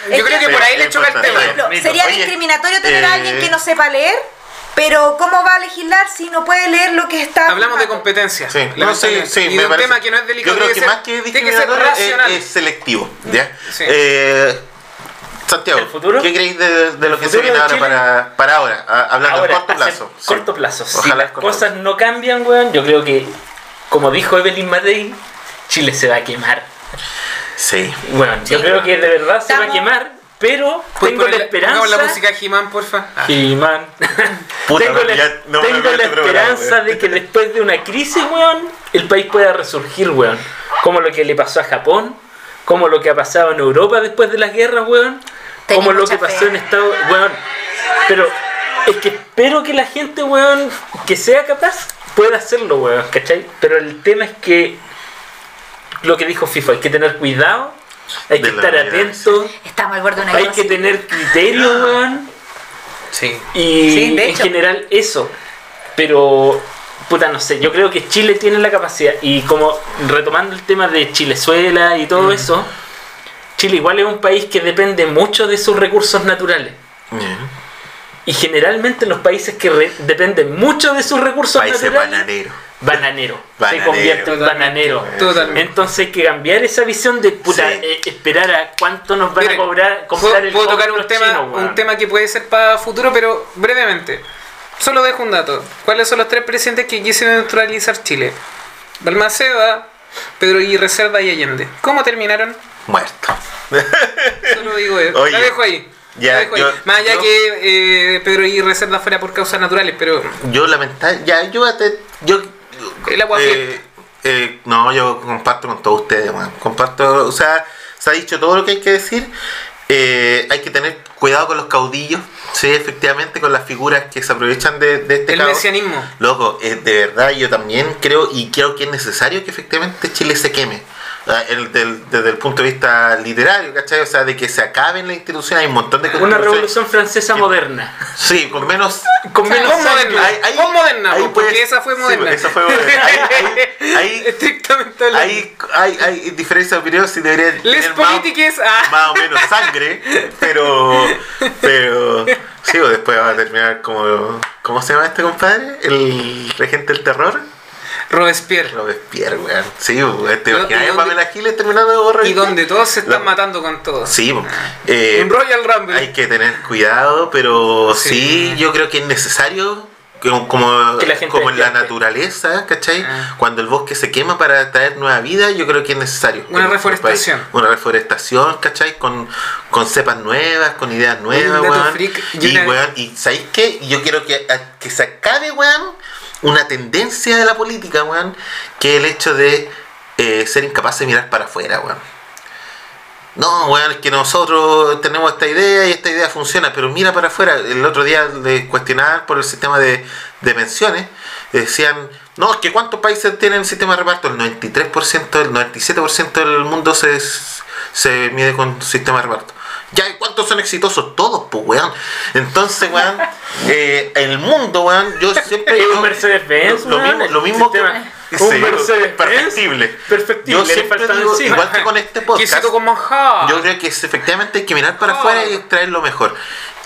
yo Es creo que que- por ahí le choca el tema. sería Oye, discriminatorio tener a eh, alguien que no sepa leer, pero ¿cómo va a legislar si no puede leer lo que está Hablamos de competencia. Sí, no, sí, sí, y me de un parece- tema que no es delicado. Yo creo que tiene más que que discriminatorio es, es selectivo. ¿ya? Sí. Eh, Santiago. ¿qué creéis de, de lo ¿El que se viene ahora para, para ahora? A- Hablando Ahora, a corto plazo. Sí. corto plazo. Si Ojalá las corto cosas plazo. no cambian, weón, yo creo que, como dijo Evelyn Matei, Chile se va a quemar. Sí. Bueno, yo creo que de verdad se va a quemar, pero ¿Puedes tengo la esperanza. pongamos la música He-Man, porfa. Ah. He-Man. Puta, tengo la, ya no la esperanza de que después de una crisis, weón, el país pueda resurgir, weón. Como lo que le pasó a Japón, como lo que ha pasado en Europa después de las guerras, weón. Tenía Como lo que pasó fe. en Estados weón. Pero es que espero que la gente, weón, que sea capaz, pueda hacerlo, weón, ¿cachai? Pero el tema es que lo que dijo FIFA, hay que tener cuidado, hay que estar atento, Estamos al borde de una hay que tener criterio, weón. Sí. Y Sí, de en general eso. Pero, puta, no sé, yo creo que Chile tiene la capacidad. Y como retomando el tema de Chilezuela y todo eso, Chile igual es un país que depende mucho de sus recursos naturales. Y generalmente los países que re- dependen mucho de sus recursos Países naturales, bananero. bananero, se convierte en bananero. Totalmente. Entonces hay que cambiar esa visión de puta, Sí. eh, esperar a cuánto nos van Miren, a cobrar, puedo, comprar el puedo tocar un tema, que puede ser para futuro, pero brevemente. Solo dejo un dato. ¿Cuáles son los tres presidentes que quisieron neutralizar Chile? Balmaceda, Pedro Aguirre Cerda y Allende. ¿Cómo terminaron? Muerto. Solo digo eso. Oye, la dejo ahí. Ya, yo- Más allá yo- que eh, Pedro Aguirre Cerda fuera por causas naturales, pero Yo lamentable, ya, yo te, yo El agua eh, eh, no, yo comparto con todos ustedes, man. Comparto, o sea, se ha dicho todo lo que hay que decir. Eh, hay que tener cuidado con los caudillos, sí, efectivamente, con las figuras que se aprovechan de, de este el caos. mesianismo. Loco, eh, de verdad yo también creo y creo que es necesario que efectivamente Chile se queme. Ah, el- del- desde el punto de vista literario, ¿cachai? O sea, de que se acaben las instituciones, hay un montón de Una constituciones- revolución francesa moderna. Sí, con menos. Con menos Con moderna. Con moderna, ahí po, porque puedes- esa fue sí, moderna. esa fue moderna. Ahí- ahí- Estrictamente ahí hay, hay diferencia de opinión si deberían Les tener más, politiques. Ah. más o menos sangre, pero. Pero. Sí, o después va a terminar como. ¿Cómo se llama este compadre? El regente del terror. Robespierre. Robespierre, weón. Sí, weón. Este, ¿Y imaginas dónde- Pamela Giles terminando de Y Robespierre? donde todos se están La- matando con todos. Sí, po. eh, Un Royal Rumble. hay que tener cuidado, pero Sí. sí. yo creo que es necesario como, como, la como en la naturaleza, ¿cachai? Ah. Cuando el bosque se quema para traer nueva vida, yo creo que es necesario. Una reforestación. país. Una reforestación, ¿cachai? Con, con cepas nuevas, con ideas nuevas, weón. y Y, una- weón, y ¿sabéis qué? Yo quiero que, a- que se acabe, weón, una tendencia de la política, weón, que el hecho de eh, ser incapaz de mirar para afuera, weón. No, weón, es que nosotros tenemos esta idea y esta idea funciona, pero mira para afuera. El otro día le cuestionaban por el sistema de, de pensiones. Decían, no, es que ¿cuántos países tienen sistema de reparto? El 93%, el 97% del mundo se, se mide con sistema de reparto. Ya, ¿y ¿cuántos son exitosos? Todos, pues, weón. Entonces, weón, eh, el mundo, weón, yo siempre... Es un yo- Mercedes-Benz, lo, mismo, lo mismo que... Sí, Un Mercedes-Benz perfectible. perfectible, Yo le siempre faltan digo, encima. igual que con este podcast, con yo creo que es, efectivamente hay que mirar para afuera y extraer lo mejor.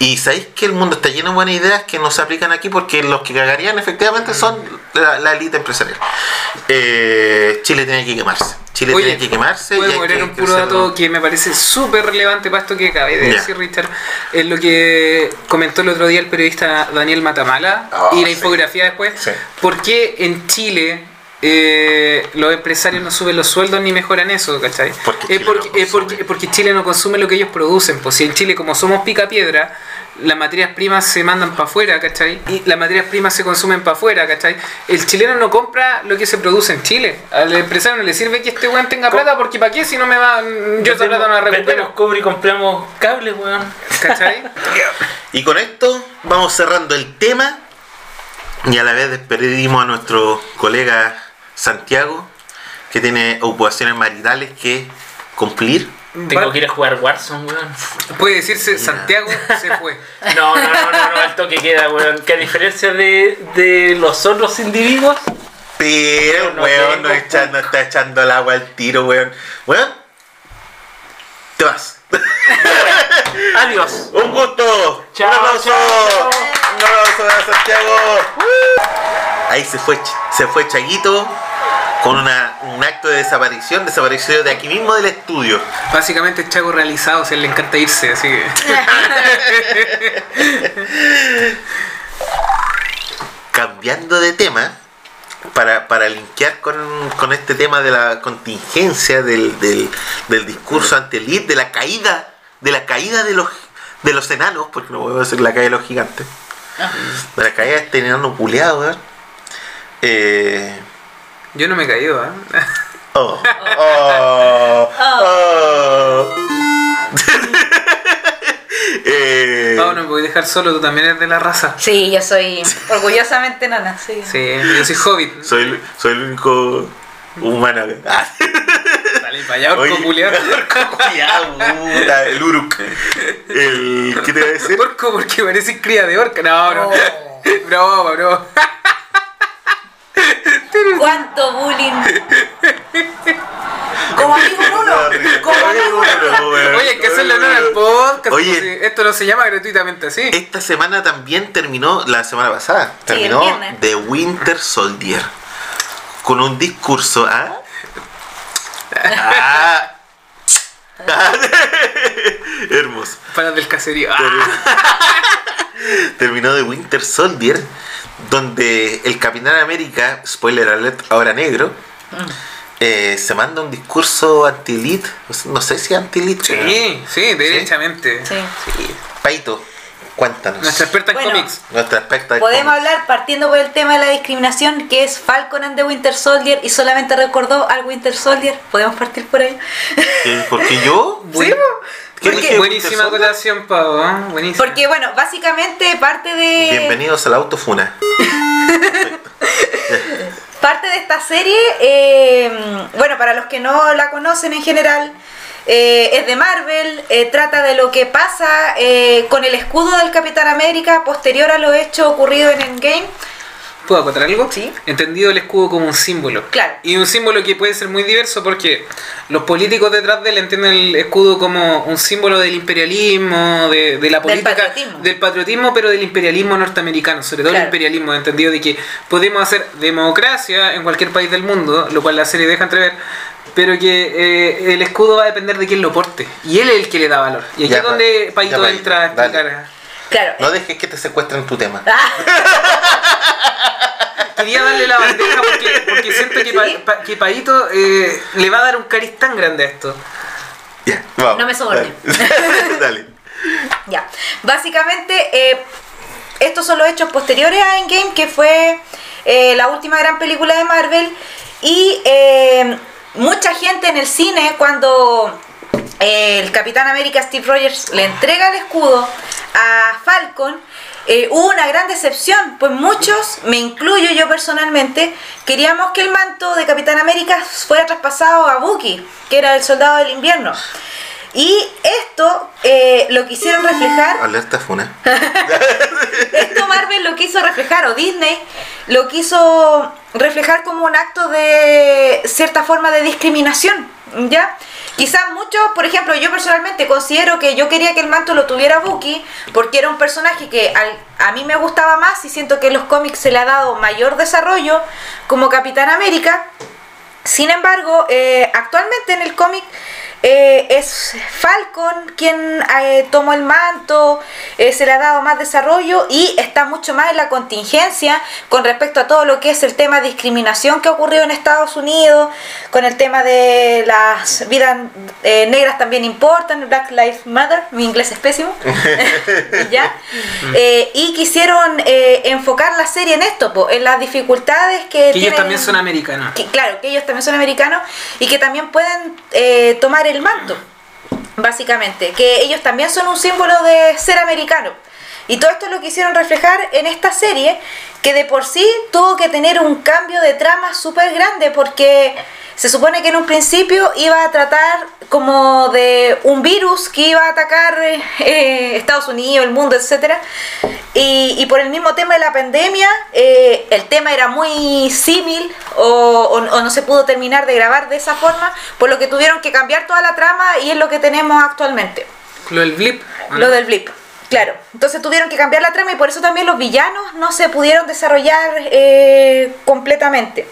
Y sabéis que el mundo está lleno de buenas ideas que no se aplican aquí porque los que cagarían efectivamente son la, la élite empresarial. Eh, Chile tiene que quemarse. Chile Oye, tiene que quemarse. Puedo poner que un puro dato que me parece súper relevante para esto que acabé de decir, Richard. Es lo que comentó el otro día el periodista Daniel Matamala Ah, y la sí. infografía después. Sí. ¿Por qué en Chile eh, los empresarios no suben los sueldos ni mejoran eso, ¿cachai? Porque es porque, no es porque, porque Chile no consume lo que ellos producen. Pues si en Chile, como somos pica piedra, las materias primas se mandan para afuera, ¿cachai? Y las materias primas se consumen para afuera, ¿cachai? El chileno no compra lo que se produce en Chile. Al empresario no le sirve que este weón tenga plata porque ¿para qué si no me va... Yo esa plata no la Vendemos recupero. cobre y compramos cables, weón. ¿Cachai? Y con esto vamos cerrando el tema y a la vez despedimos a nuestro colega Santiago que tiene ocupaciones maritales que cumplir. Tengo que ir a jugar Warzone, weón. Puede decirse Santiago se fue. No, no, no, no, no, el toque queda, weón. Que a diferencia de, de los otros individuos, Pero, No weón, no, echa- no está echando el agua al tiro, weón. Weón, te vas. adiós. Un gusto. Chao, Un aplauso. chao. Aplauso a Santiago. Ahí se fue, se fue Chaguito con una, un acto de desaparición, desapareció de aquí mismo del estudio. Básicamente Chago realizado, o sea, le encanta irse, así que... cambiando de tema, para, para linkear con, con este tema de la contingencia, del, del, del discurso ante el de la caída, de la caída de los, de los enanos, porque no voy a decir la caída de los gigantes, la caída de este enano puleado, weón. Eh, Yo no me he caído, ¿eh? oh, oh, oh. Eh, Pau, no me voy a dejar solo, tú también eres de la raza. Sí, yo soy orgullosamente nana, sí. Sí, yo soy hobbit. soy, el- soy el único Ah. Dale para allá, orco culiao. Ya, puta, el Uruk. El, ¿Qué te iba a decir? Orco porque parece cría de orca. No, no. Oh. Broma, bro. ¿Cuánto bullying? Como amigo uno, como amigo. Oye, hay que hacerle honor al podcast. Oye. pues, sí, Esto no se llama gratuitamente así. Esta semana también terminó, la semana pasada, el terminó viernes. The Winter Soldier. Con un discurso, ¿ah? Ah. Hermoso. Para del caserío. Ah, terminó de Winter Soldier, donde el Capitán América, spoiler alert, ahora negro, eh, se manda un discurso anti-elite, no sé si anti-elite. sí, sí, derechamente. Sí. Paito, cuéntanos. Nuestra experta en Bueno. cómics. Nuestra aspecto de Podemos hablar partiendo por el tema de la discriminación que es Falcon and the Winter Soldier y solamente recordó al Winter Soldier. ¿Podemos partir por ahí? ¿Qué? ¿Porque yo? Buen- Sí, po. ¿Qué Porque- dije? Buenísima acotación, Pau. ¿eh? Buenísima. Porque bueno, básicamente parte de Bienvenidos a la autofuna. parte de esta serie, eh, bueno, para los que no la conocen en general, eh, es de Marvel, eh, trata de lo que pasa eh, con el escudo del Capitán América posterior a los hechos ocurridos en Endgame. ¿Puedo acotar algo? Sí. Entendido el escudo como un símbolo. Claro. Y un símbolo que puede ser muy diverso porque los políticos detrás de él entienden el escudo como un símbolo del imperialismo, de, de la Del política. patriotismo. del patriotismo, pero del imperialismo norteamericano. Sobre todo Claro. el imperialismo, entendido de que podemos hacer democracia en cualquier país del mundo, lo cual la serie deja entrever. Pero que eh, el escudo va a depender de quién lo porte. Y él es el que le da valor. Y aquí Ya, es donde Paito entra a explicar. Claro. No dejes que te secuestren tu tema. Quería darle la bandeja porque, porque siento que, Pa- Sí. Pa- que Paito eh, le va a dar un cariz tan grande a esto. Ya, vamos. No me soborne. Dale. Dale. Ya. Básicamente, eh, estos son los hechos posteriores a Endgame, que fue eh, la última gran película de Marvel. Y eh, mucha gente en el cine, cuando eh, el Capitán América Steve Rogers le entrega el escudo a Falcon, eh, hubo una gran decepción, pues muchos, me incluyo yo personalmente, queríamos que el manto de Capitán América fuera traspasado a Bucky, que era el soldado del invierno. Y esto eh, lo quisieron reflejar Alerta funa. esto Marvel lo quiso reflejar, o Disney lo quiso reflejar como un acto de cierta forma de discriminación, ¿ya? Quizás muchos, por ejemplo, yo personalmente considero que yo quería que el manto lo tuviera Bucky, porque era un personaje que a mí me gustaba más y siento que en los cómics se le ha dado mayor desarrollo como Capitán América. Sin embargo, eh, actualmente en el cómic eh, es Falcon quien eh, tomó el manto, eh, se le ha dado más desarrollo y está mucho más en la contingencia con respecto a todo lo que es el tema de discriminación que ha ocurrido en Estados Unidos, con el tema de las vidas eh, negras también importan, Black Lives Matter, mi inglés es pésimo, ¿ya? Eh, y quisieron eh, enfocar la serie en esto, po, en las dificultades que, Que ellos tienen- también son americanos. que, claro, que ellos también son americanos y que también pueden eh, tomar el manto, básicamente, que ellos también son un símbolo de ser americano. Y todo esto lo quisieron reflejar en esta serie, que de por sí tuvo que tener un cambio de trama súper grande, porque se supone que en un principio iba a tratar como de un virus que iba a atacar eh, Estados Unidos, el mundo, etcétera y, y por el mismo tema de la pandemia, eh, el tema era muy símil o, o- o no se pudo terminar de grabar de esa forma, por lo que tuvieron que cambiar toda la trama y es lo que tenemos actualmente. Lo del blip. ¿o no? Lo del blip. Claro, entonces tuvieron que cambiar la trama y por eso también los villanos no se pudieron desarrollar eh, completamente.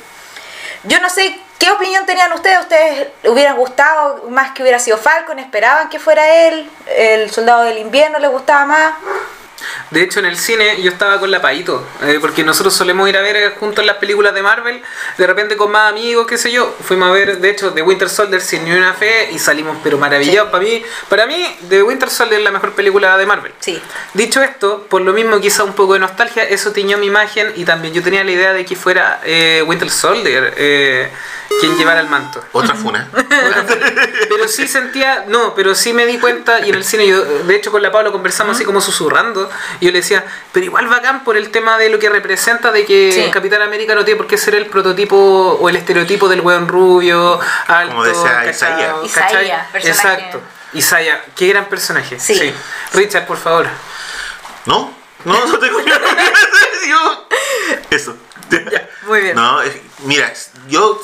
Yo no sé qué opinión tenían ustedes, ¿ustedes hubieran gustado más que hubiera sido Falcon? ¿Esperaban que fuera él? ¿El soldado del invierno les gustaba más? De hecho, en el cine yo estaba con la Paito, eh, porque nosotros solemos ir a ver eh, juntos las películas de Marvel, de repente con más amigos, qué sé yo. Fuimos a ver, de hecho, The Winter Soldier sin ni una fe y salimos pero maravillados. Para mí, para mí, The Winter Soldier es la mejor película de Marvel. Sí. Dicho esto, por lo mismo quizá un poco de nostalgia, eso tiñó mi imagen y también yo tenía la idea de que fuera eh, Winter Soldier eh, quien llevara el manto. Otra funa. Pero sí sentía, no, pero sí me di cuenta y en el cine yo, de hecho con la Pablo conversamos así como susurrando y yo le decía, pero igual bacán por el tema de lo que representa de que Sí. Capitán América no tiene por qué ser el prototipo o el estereotipo del weón rubio, alto, Como decía. Isaías. Isaías. Exacto. Isaiah, qué gran personaje. Sí. Richard, por favor. ¿No? No, no tengo. Eso. Muy bien. No, mira, yo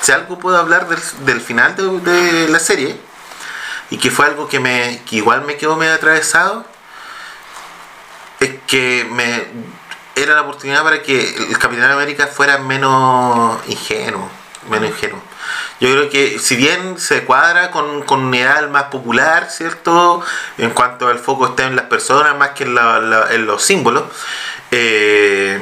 si algo puedo hablar del, del final de, de la serie y que fue algo que me que igual me quedó medio atravesado es que me era la oportunidad para que el Capitán América fuera menos ingenuo, menos ingenuo. Yo creo que si bien se cuadra con, con un ideal más popular, ¿cierto? En cuanto al foco está en las personas más que en, los símbolos, eh,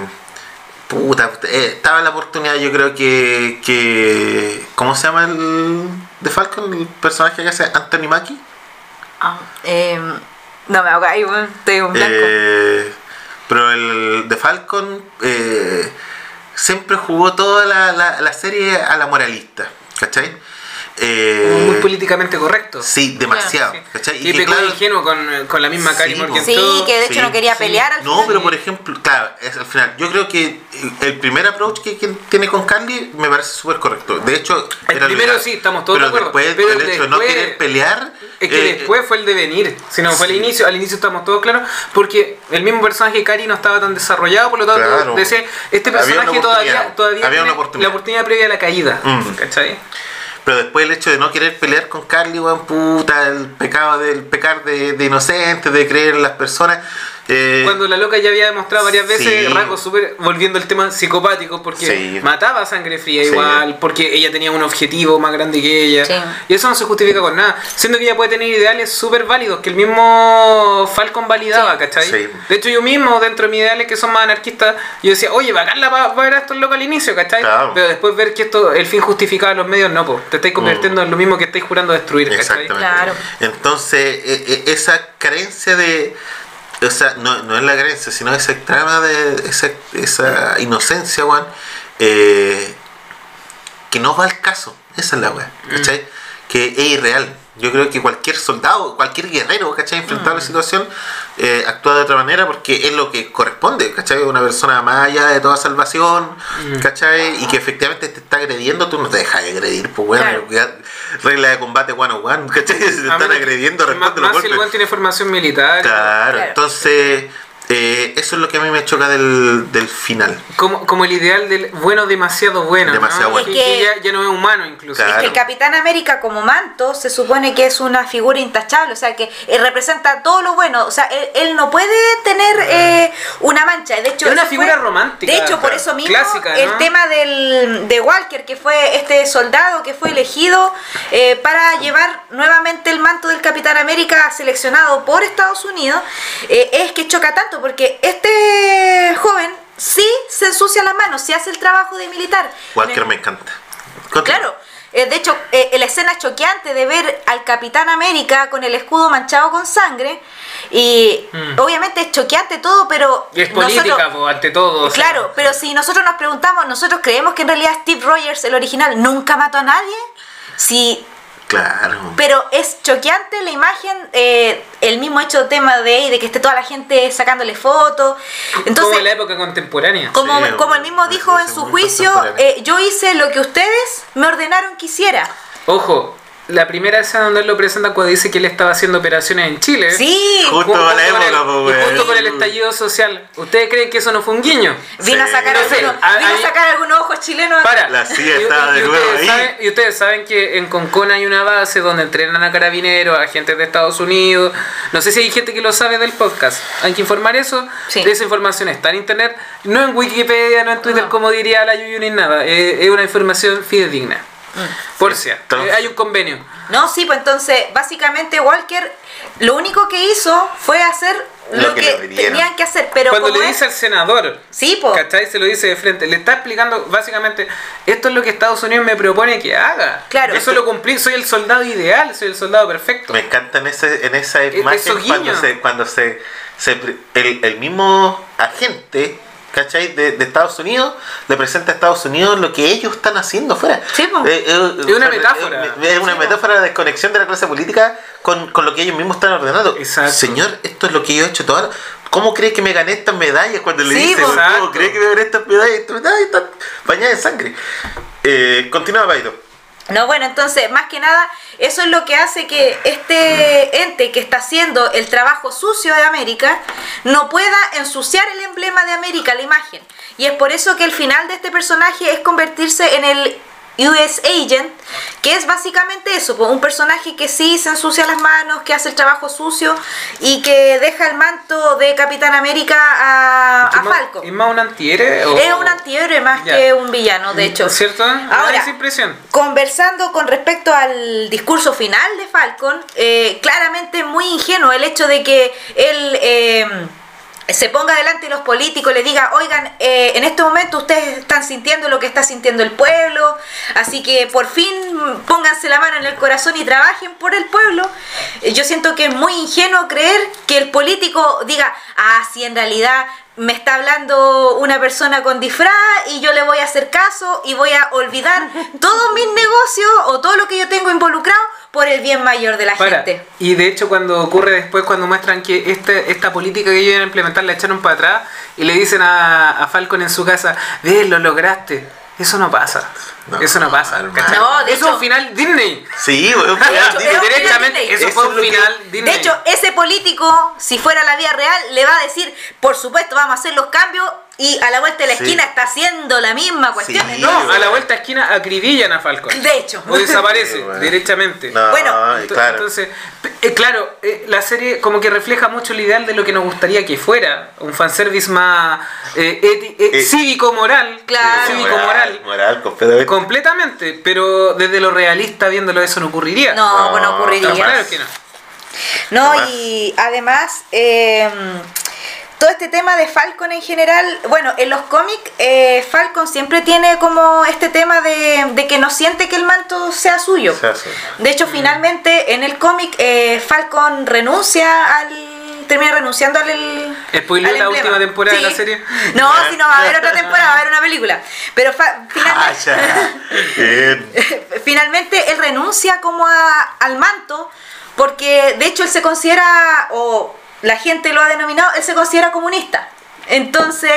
Puta, eh, estaba la oportunidad, yo creo que, que. ¿Cómo se llama el. de Falcon? El personaje que hace Anthony Mackie. Ah, em, no me bueno, estoy en blanco. Eh, pero el de Falcon eh, siempre jugó toda la, la, la serie a la moralista, ¿cachai? Eh, Como muy políticamente correcto. Sí, demasiado, Sí. ¿cachai? Y, que, claro, ingenuo con, con la misma Sí, Carrie po. Morgan sí, todo. que de hecho sí, no quería sí. pelear al No, final. pero por ejemplo, claro, es al final. Yo creo que el primer approach que, que tiene con Carly me parece súper correcto. De hecho, El era primero legal. sí, estamos todos pero de acuerdo. Después, Pero el el hecho de no después- querer pelear. Es que eh, después fue el devenir, si no fue sí. al inicio, al inicio estamos todos claros, porque el mismo personaje Cari no estaba tan desarrollado, por lo tanto, Claro. decía, este personaje todavía, todavía había tiene una oportunidad. la oportunidad previa a la caída, Mm. ¿cachai? Pero después el hecho de no querer pelear con Carly, weón, puta, el pecado del pecar de, de inocente, de creer en las personas. Eh, Cuando la loca ya había demostrado varias veces Sí. rasgos súper, volviendo al tema psicopático, porque Sí. mataba a sangre fría Sí. igual, porque ella tenía un objetivo más grande que ella. Sí. Y eso no se justifica con nada. Siendo que ella puede tener ideales súper válidos, que el mismo Falcon validaba, Sí. ¿cachai? Sí. De hecho, yo mismo, dentro de mis ideales que son más anarquistas, yo decía, oye, bacán la va, va a ver a estos locos al inicio, ¿cachai? Claro. Pero después ver que esto, el fin justificaba los medios, no, po. Te estáis convirtiendo en lo mismo que estáis jurando destruir, ¿cachai? Exactamente. Claro. Entonces, e- e- esa carencia de. O sea, no, no es la carencia, sino esa trama de. Esa, esa inocencia, weón. eh, que no va al caso. Esa es la weá, ¿cachai? Que es irreal. Yo creo que cualquier soldado, cualquier guerrero, ¿cachai? Enfrentado a la situación, eh, actúa de otra manera porque es lo que corresponde, ¿cachai? Una persona más allá de toda salvación, ¿cachai? Y que efectivamente te está agrediendo, tú no te dejas de agredir, pues, weón. Claro. Regla de combate one on one, ¿cachai? Si te están agrediendo, más, responde los más si el tiene formación militar. Claro, Claro. entonces eh, eso es lo que a mí me choca del, del final. Como, como el ideal del bueno demasiado bueno. Demasiado ¿no? bueno. Que, Es que- ya, ya no es humano incluso. Claro. Es que el Capitán América como manto se supone que es una figura intachable, o sea que eh, representa todo lo bueno, o sea, él, él no puede tener eh, una mancha, de hecho Es una figura romántica, De hecho, por eso mismo Clásica, el ¿no? tema del de Walker, que fue este soldado que fue elegido eh, para llevar nuevamente el manto del Capitán América seleccionado por Estados Unidos, eh, es que choca tanto porque este joven sí se ensucia las manos, sí hace el trabajo de militar. Walker me encanta. Claro. eh, De hecho, eh, la escena es choqueante de ver al Capitán América con el escudo manchado con sangre. Y Mm. obviamente es choqueante todo, pero. Y es política, nosotros- po, ante todo. o sea. Claro, pero si nosotros nos preguntamos, ¿nosotros creemos que en realidad Steve Rogers, el original, nunca mató a nadie? Sí, Claro. pero es choqueante la imagen, eh, el mismo hecho tema de, de que esté toda la gente sacándole fotos. Entonces, como en la época contemporánea. como, Sí, como él mismo dijo en su juicio, eh, yo hice lo que ustedes me ordenaron que hiciera. Ojo, la primera escena donde él lo presenta cuando dice que él estaba haciendo operaciones en Chile. Sí, Justo a la con el- época, po, y weón. Justo con el estallido social. ¿Ustedes creen que eso no fue un guiño? vino a sacar, No sé, algunos, a- vino a a- sacar algunos ojos chilenos. Para. La CIA Y- estaba y de nuevo ustedes ahí. saben- y ustedes saben que en Concón hay una base donde entrenan a carabineros, agentes de Estados Unidos. No sé si hay gente que lo sabe del podcast. Hay que informar eso. Sí. Esa información está en internet, no en Wikipedia, no en Twitter, No. como diría la Yuyu ni nada. Eh, es una información fidedigna. Por si Entonces- hay un convenio. No, sí, pues entonces, básicamente Walker lo único que hizo fue hacer lo, Lo que tenían que hacer. Pero Cuando le es- dice al senador, Sí, pues. ¿cachai? Se lo dice de frente. Le está explicando básicamente, esto es lo que Estados Unidos me propone que haga. Claro. Eso lo cumplí, soy el soldado ideal, soy el soldado perfecto. Me encanta en, ese, en esa E- imagen cuando se, cuando se, se pre- el, el mismo agente ¿cachai? De, de Estados Unidos le presenta a Estados Unidos lo que ellos están haciendo afuera. Sí, po. Eh, eh, Es una metáfora. Es, es una Sí, metáfora de desconexión de la clase política con, con lo que ellos mismos están ordenando. Exacto. Señor, esto es lo que yo he hecho toda ¿Cómo crees que me gané estas medallas cuando le Sí. ¿Cómo crees que me gané estas medallas? Estas medallas están bañadas en sangre. Eh, continúa, Baito. No, bueno, entonces, más que nada, eso es lo que hace que este ente que está haciendo el trabajo sucio de América no pueda ensuciar el emblema de América, la imagen. Y es por eso que el final de este personaje es convertirse en el US Agent, que es básicamente eso, pues, un personaje que sí se ensucia las manos, que hace el trabajo sucio y que deja el manto de Capitán América a, ¿Es a Falcon. ¿Es más un antihéroe? o- Es un antihéroe más que un villano, de hecho. ¿Cierto? Ahora, esa impresión. Conversando con respecto al discurso final de Falcon, eh, claramente muy ingenuo el hecho de que él eh, se ponga delante de los políticos, le diga, oigan, eh, en este momento ustedes están sintiendo lo que está sintiendo el pueblo, así que por fin pónganse la mano en el corazón y trabajen por el pueblo. Eh, Yo siento que es muy ingenuo creer que el político diga, ah, sí, en realidad me está hablando una persona con disfraz y yo le voy a hacer caso y voy a olvidar todos mis negocios o todo lo que yo tengo involucrado por el bien mayor de la Para. gente. Y de hecho cuando ocurre después, cuando muestran que este, esta política que ellos iban a implementar la echaron para atrás y le dicen a, a Falcon en su casa, ve, lo lograste. Eso no pasa. No, eso no pasa. No, de eso es un final Disney. Sí, un final Directamente, Disney. eso Eso fue es un que- final Disney. De hecho, ese político, si fuera la vida real, le va a decir, por supuesto, vamos a hacer los cambios y a la vuelta de la Sí. esquina está haciendo la misma cuestión. Sí. No, Entonces, a la vuelta de esquina acribillan a Falcon. De hecho. O desaparece Sí, bueno. directamente. No, Bueno, Ent- claro. Entonces, eh, claro, eh, la serie como que refleja mucho el ideal de lo que nos gustaría que fuera. Un fanservice más eh, eti- eh, Eh, cívico-moral. Claro. Cívico-moral. Moral, completamente. Completamente, pero desde lo realista viéndolo eso no ocurriría. No, No, pues no ocurriría. claro que no. No, y además, eh, todo este tema de Falcon en general, bueno, en los cómics, eh, Falcon siempre tiene como este tema de, de que no siente que el manto sea suyo. De hecho, finalmente en el cómic, eh, Falcon renuncia al. termina renunciando al. ¿Spoileó al la última temporada de la serie? No, si no va a haber otra temporada, va a haber una película. Pero fa- Ah, finalmente. finalmente él renuncia como a- al manto porque de hecho él se considera o la gente lo ha denominado él se considera comunista entonces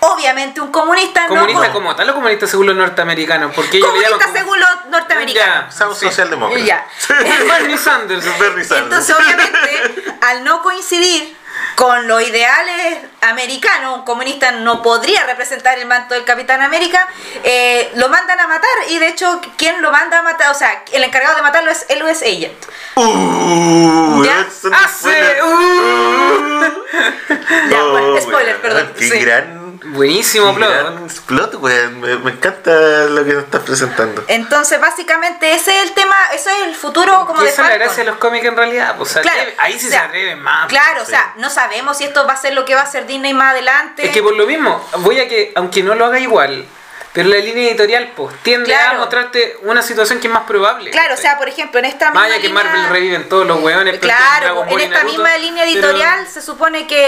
obviamente un comunista Comunista no como tal o comunista según los norteamericanos, porque ellos le comunista llaman como- según los norteamericanos Ya. Sí. socialdemócratas. Ya. Bernie Sanders. Bernie Sanders. entonces obviamente al no coincidir con los ideales americanos, un comunista no podría representar el manto del Capitán América, eh, lo mandan a matar y de hecho quien lo manda a matar, o sea, el encargado de matarlo es el US Agent. Uh, Ya. Hace. fue- uh. Ya, bueno, spoiler, perdón. Qué Sí. gran. Buenísimo plot. gran plot, weón. Me, me encanta lo que nos estás presentando. Entonces, básicamente, ese es el tema, eso es el futuro como Y de esa es la gracia de los cómics en realidad. Pues, Claro, atreve- ahí sí o sea, se atreven más. Claro, o Sí. sea, no sabemos si esto va a ser lo que va a hacer Disney más adelante. Es que por lo mismo, voy a que, aunque no lo haga igual, pero la línea editorial pues tiende a mostrarte una situación que es más probable. Claro, o sea, por ejemplo, en esta misma Más allá que línea- Marvel reviven todos los hueones. Claro, en esta Naruto, misma línea pero- editorial se supone que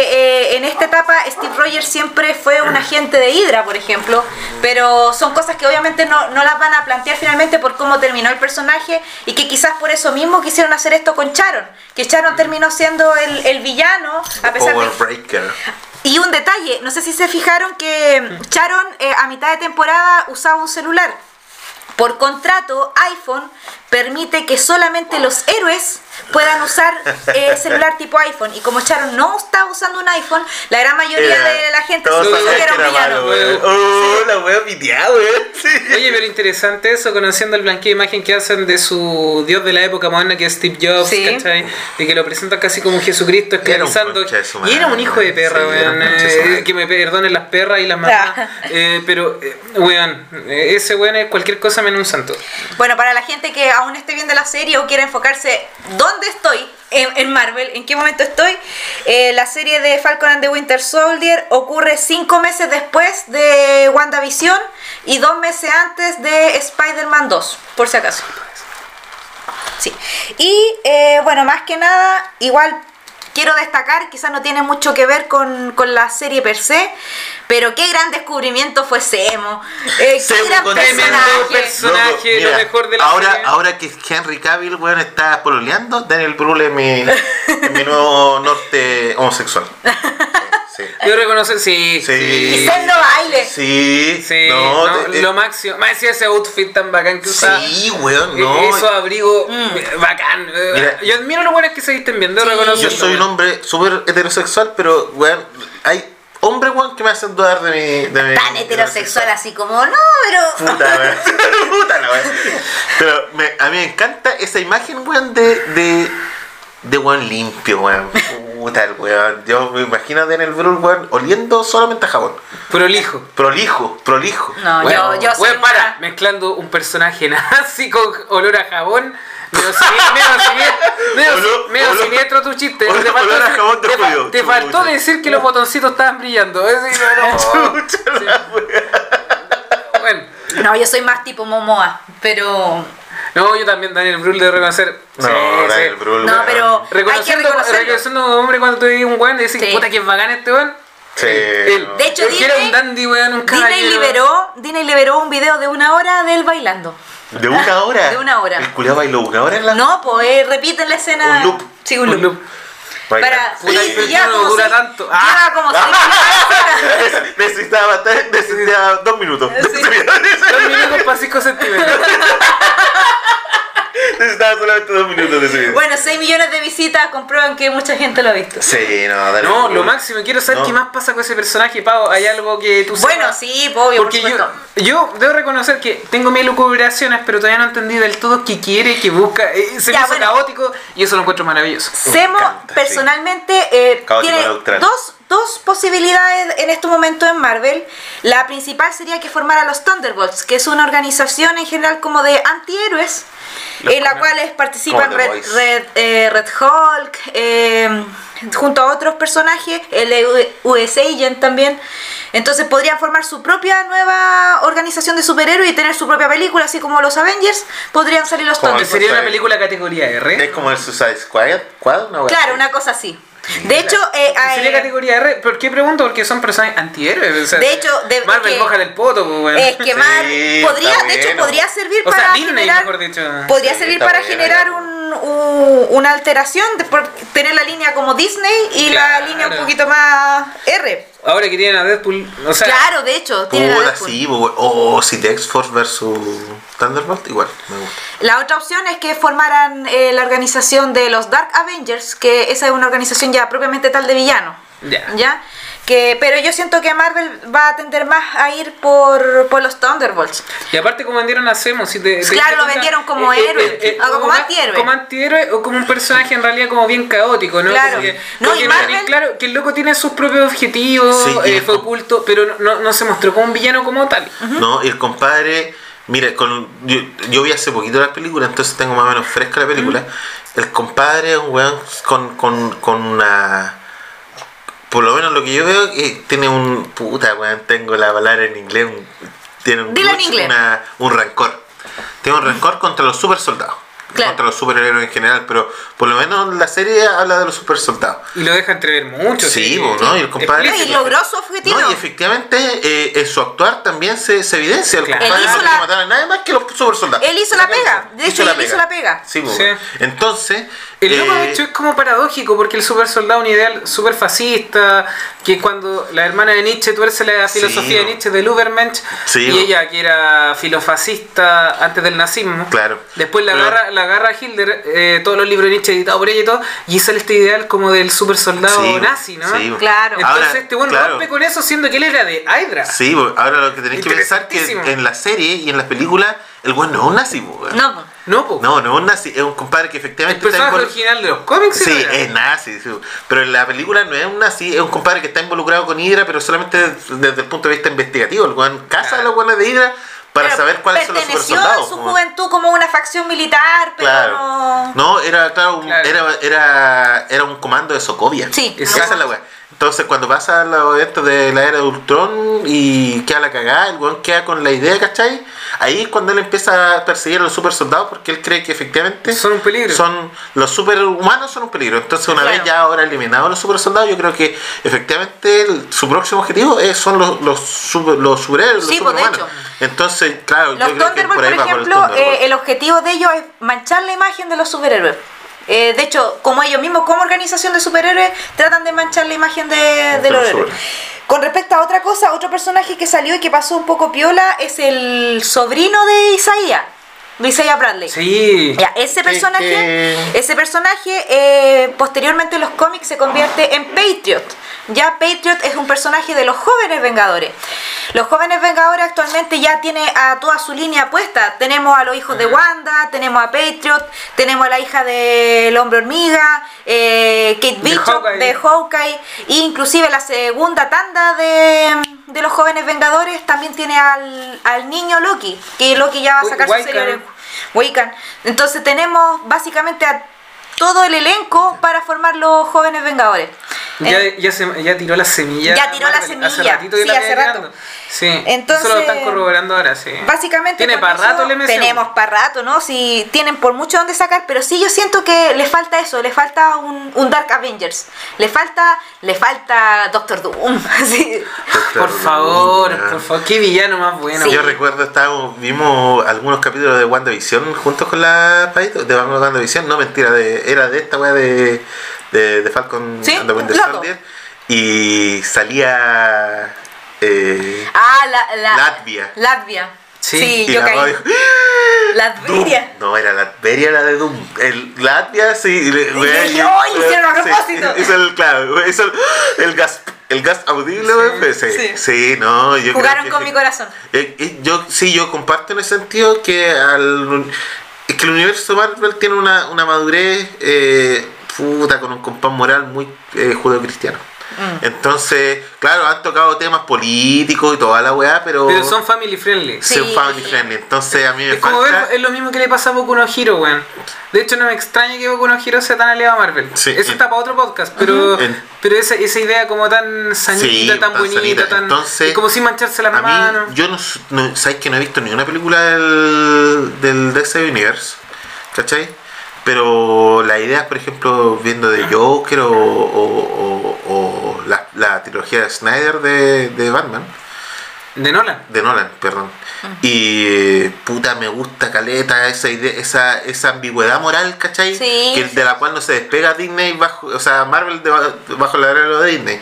eh, en esta etapa Steve Rogers siempre fue un agente de Hydra, por ejemplo, pero son cosas que obviamente no, no las van a plantear finalmente por cómo terminó el personaje y que quizás por eso mismo quisieron hacer esto con Charon, que Charon terminó siendo el, el villano a pesar Power de... Breaker. Y un detalle, no sé si se fijaron que Charon eh, a mitad de temporada usaba un celular. Por contrato, iPhone permite que solamente los héroes puedan usar eh, celular tipo iPhone. Y como Charon no estaba usando un iPhone, la gran mayoría de la gente todos supuso que era un que era villano. Oh, la wea piteada. Sí. Oye, pero interesante eso, conociendo el blanqueo de imagen que hacen de su dios de la época moderna, que es Steve Jobs, Sí. ¿cachai? Y que lo presentan casi como un Jesucristo esclavizando. Y era un hijo de perra, sí, weón. eh, que me perdonen las perras y las mamás. Eh, pero, eh, weón, eh, ese weón es cualquier cosa menos un santo. Bueno, para la gente que aún esté viendo la serie o quiera enfocarse dónde estoy en, Marvel, en qué momento estoy, eh, la serie de Falcon and the Winter Soldier ocurre cinco meses después de WandaVision y dos meses antes de Spider-Man 2, por si acaso. Sí. Y eh, bueno, más que nada, igual quiero destacar, quizás no tiene mucho que ver con, con la serie per se, pero qué gran descubrimiento fue Semo. Eh, qué gran personaje. personaje. lo mejor de la ahora, serie. ahora que Henry Cavill, weón, está pololeando, Daniel Brühl es mi, mi nuevo norte homosexual. Sí. Yo reconocer, sí. Sí. Baile. Sí. Sí, no, no, te- lo máximo. Más decía ese outfit tan bacán que usa. Sí, weón, no. Esos abrigos eh, bacán. Eh, Mira. yo admiro lo buenos que se visten bien, Yo soy un. Hombre súper heterosexual, pero, weón, hay hombres, weón, que me hacen dudar de mi... De mi Tan mi heterosexual así como, no, pero... Puta, weón. Puta weón. Pero me- a mí me encanta esa imagen, weón, de, de, de weón limpio, weón. Puta el weón. Yo me imagino a Daniel Brühl, weón, oliendo solamente a jabón. Prolijo. Prolijo, prolijo. No, Bueno, yo, yo soy para, una- mezclando un personaje nazi con olor a jabón. Medio, sini- medio sini- medio si- Olor- siniestro tu chiste. olor- te faltó, olor decir- jabón de te judío. te faltó decir que los botoncitos estaban brillando. Es decir, no, no. Weón. Bueno. No, yo soy más tipo Momoa, pero... No, yo también, Daniel Brühl, de reconocer. No, Sí, Daniel sí. Brühl, No, pero hay que Reconociendo, reconocerlo. reconociendo a un hombre cuando tú ves un weón y decís, Sí. puta que es bacán este weón. Sí, Él. De hecho, era Disney- un dandy, weón, un Disney liberó, Disney liberó un video de una hora de él bailando. ¿De una hora? De una hora. ¿El culiao bailó una hora en la...? No, pues eh, repiten la escena. Un loop. Sí, un Un loop. Para, Puta, y- el y perfil lleva no como dura seis- tanto. Lleva Ah. como seis Necesitaba, necesitaba dos minutos. Dos minutos para 5 centímetros. Necesitaba solamente dos minutos de ese video. Bueno, 6 millones de visitas comprueban que mucha gente lo ha visto. Sí, no, dale. No, lo máximo, quiero saber No. qué más pasa con ese personaje, Pau. ¿Hay algo que tú sepas? Bueno, sí, obvio, Porque por yo, supuesto. yo debo reconocer que tengo mis lucubraciones, pero todavía no entendí del todo qué quiere, qué busca. Eh, Se me Ya, bueno. caótico y eso lo encuentro maravilloso. Semo encanta, personalmente eh, Caótico tiene neutral. dos, dos posibilidades en este momento en Marvel. La principal sería que formara los Thunderbolts, que es una organización en general como de antihéroes, Los en la cual participan Red. Red, eh, Red Hulk, eh, junto a otros personajes, el US Agent también. Entonces podrían formar su propia nueva organización de superhéroes y tener su propia película, así como los Avengers, podrían salir los Thunderbolts. Sería una Suicide. película categoría R. Es como el Suicide Squad, Claro, una cosa así. De hecho, eh, Sería eh, categoría R. ¿Por qué pregunto? Porque son personajes antihéroes. o sea, De hecho, de- Marvel que- moja del poto, pues, bueno. es que Sí, Mar- podría, de hecho, podría servir O sea, para Disney, generar, mejor dicho. podría Sí, servir para generar un, un- una alteración de por tener la línea como Disney y la línea un poquito más R. Ahora que tienen a Deadpool, o sea, Claro, de hecho, Deadpool. sí, bo- oh, si The X-Force versus Thunderbolt, igual, me gusta. La otra opción es que formaran eh, la organización de los Dark Avengers, que esa es una organización ya propiamente tal de villano. Ya. ¿Ya? Que, pero yo siento que Marvel va a tender más a ir por, por los Thunderbolts. Y aparte como vendieron a Zemo, si te, te Claro, lo cuenta, vendieron como héroe, o como antihéroe. Como antihéroe o como un personaje en realidad como bien caótico, ¿no? Claro. Como que- No, porque y Marvel- claro que el loco tiene sus propios objetivos, Sí, eh, es fue oculto, pero no, no, no se mostró como un villano como tal. No, y el compadre, mira, con, yo, yo vi hace poquito la película, entonces tengo más o menos fresca la película. El compadre es un weón con, con, con una. Por lo menos lo que yo veo, que tiene un. Puta, weón, tengo la palabra en inglés. un- tiene un, Dila en inglés. una- un rencor. Tiene un rencor contra los super soldados. Claro. Contra los superhéroes en general, pero por lo menos la serie habla de los super soldados. Y lo deja entrever mucho. Sí, ¿no? Y el compadre- y logró su objetivo. No, y efectivamente eh, en su actuar también se, se evidencia. El Claro. compadre no la- matar a nadie más que los super soldados. Él hizo la pega. De hecho, él hizo la pega. Sí, Sí. Entonces. El loco, de eh, hecho, es como paradójico porque el super soldado es un ideal super fascista, que cuando la hermana de Nietzsche tuerce la Sí, filosofía de. Nietzsche del Übermensch, Sí, y ella, que era filofascista antes del nazismo, Claro. después la agarra, la agarra a Hitler, eh, todos los libros de Nietzsche editados por ella y todo, y sale este ideal como del super soldado Sí, nazi, ¿no? Sí. Claro. Entonces Ahora, este bueno claro. rompe con eso siendo que él era de Hydra. Sí, ahora lo que tenéis que pensar que en la serie y en las películas, el weón no es un nazi. No. No, po. No, no es un nazi, es un compadre que el efectivamente personaje invol- original de los cómics Sí, es nazi, sí. pero en la película no es un nazi, es un compadre que está involucrado con Hydra, pero solamente desde el punto de vista investigativo. El weón caza a Claro. los weones de Hydra para Pero saber cuáles son los super perteneció soldados. en su como- juventud como una facción militar, pero Claro. no... No, era, claro, un- Claro. Era, era, era un comando de Sokovia. Sí. Esa es la weá. Entonces, cuando pasa lo esto de la era de Ultron y queda la cagada, el weón queda con la idea, ¿cachai? Ahí es cuando él empieza a perseguir a los super soldados porque él cree que efectivamente Son un peligro. son los superhumanos son un peligro. Entonces, una Claro. vez ya ahora eliminados los super soldados, yo creo que efectivamente el- su próximo objetivo es, son los, los, super- los superhéroes, Sí, los pues, de superhumanos. Entonces, claro, Los yo creo que por ahí por va por el ejemplo, eh, el objetivo de ellos es manchar la imagen de los superhéroes. Eh, de hecho, como ellos mismos, como organización de superhéroes, tratan de manchar la imagen de, de los héroes. Con respecto a otra cosa, otro personaje que salió y que pasó un poco piola es el sobrino de Isaías, de Isaiah Bradley. Sí. Ya, ese personaje, que- ese personaje eh, posteriormente en los cómics se convierte en Patriot. Ya Patriot es un personaje de los jóvenes Vengadores. Los jóvenes Vengadores actualmente ya tiene a toda su línea puesta. Tenemos a los hijos de Wanda, tenemos a Patriot, tenemos a la hija del hombre hormiga, eh, Kate Bishop de Hawkeye, e inclusive la segunda tanda de, de los jóvenes Vengadores también tiene al, al niño Loki, que Loki ya va a sacar su serie de Wiccan. Entonces tenemos básicamente a todo el elenco para formar los jóvenes Vengadores. Ya, En- ya, se- ya tiró la semilla. Ya tiró la Marvel, Hace semilla, ratito que sí, la hace rato. tirando. Sí. Entonces, Eso lo están corroborando ahora, sí. Básicamente Tiene para rato el MCU. Tenemos para rato, ¿no? Si tienen por mucho donde sacar, pero sí yo siento que le falta eso, le falta un, un Dark Avengers. Le falta, le falta Doctor Doom. así. Por favor, por favor, qué villano más bueno. Sí. Yo recuerdo, estábamos, vimos algunos capítulos de WandaVision juntos con la Paito, de WandaVision, no mentira, de, era de esta wea de, de, de Falcon Sí, and the Winter. Soldier, y salía eh, Ah, la, la- Latvia. Latvia. Sí. Sí, y yo la caí. Dijo, Latveria. Doom. No, era Latveria la de Doom. El Latvia, sí. le- güey, dije, ¡ay, hicieron a sí, propósito! Hizo el, claro, hizo el, el gas. El gas audible, güey, sí, sí, sí. no, yo creo Jugaron que con sí. mi corazón. Eh, eh, yo sí, yo comparto en ese sentido que al que el universo Marvel tiene una, una madurez eh, puta con un compás moral muy eh, judeocristiano. Mm. Entonces, claro, han tocado temas políticos y toda la weá, pero, Pero son family friendly. Sí. son family friendly. Entonces a mí me Es como falta. ver, es lo mismo que le pasa a Boku no Hero, weón. De hecho, no me extraña que Boku no Hero sea tan aliado a Marvel. Sí. Eso está para otro podcast, pero, En- pero esa, esa idea como tan sanita, Sí, tan tan bonita, sanita. tan. Entonces, y como sin mancharse la mano. yo no, no sabes que no he visto ni una película del, del DC Universe, ¿cachai? Pero las ideas, por ejemplo, viendo de Joker o- o- o la, la trilogía de Snyder de, de Batman, De Nolan. de Nolan, perdón. Y puta, me gusta caleta esa idea, esa, esa ambigüedad moral, ¿cachai? Sí, que, de la cual no se despega Disney bajo, o sea, Marvel de- bajo el arreglo de Disney.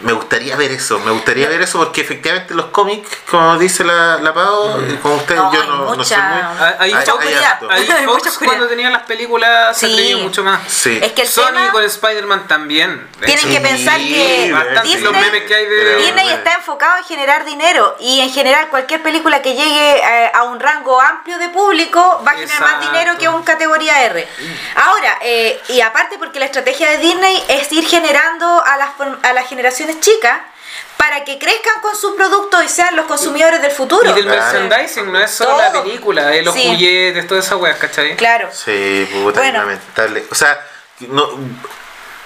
Me gustaría ver eso, me gustaría ver eso porque efectivamente los cómics, como dice la, la Pau, Mm. como usted, No, yo no, no soy mucha- muy... Ahí, Hay- Fox- hay oscuridad. Hay mucha Fox cuando tenían las películas se Sí. atrevió mucho más. Sí. Es que el Sony tema con Spider-Man también. tienen Sí, que pensar que bastante Disney, los memes que hay de- Pero- Disney está enfocado en generar dinero y en general cualquier película que llegue eh, a un rango amplio de público va a generar más dinero que un categoría R. Ahora, eh, y aparte porque la estrategia de Disney es ir generando a las, form- a las chicas para que crezcan con sus productos y sean los consumidores del futuro. Y del Claro. merchandising, no es solo la película, eh, los Sí. juguetes, todas esas weas, ¿cachai? Claro. Sí, puta, Bueno. lamentable. O sea, no,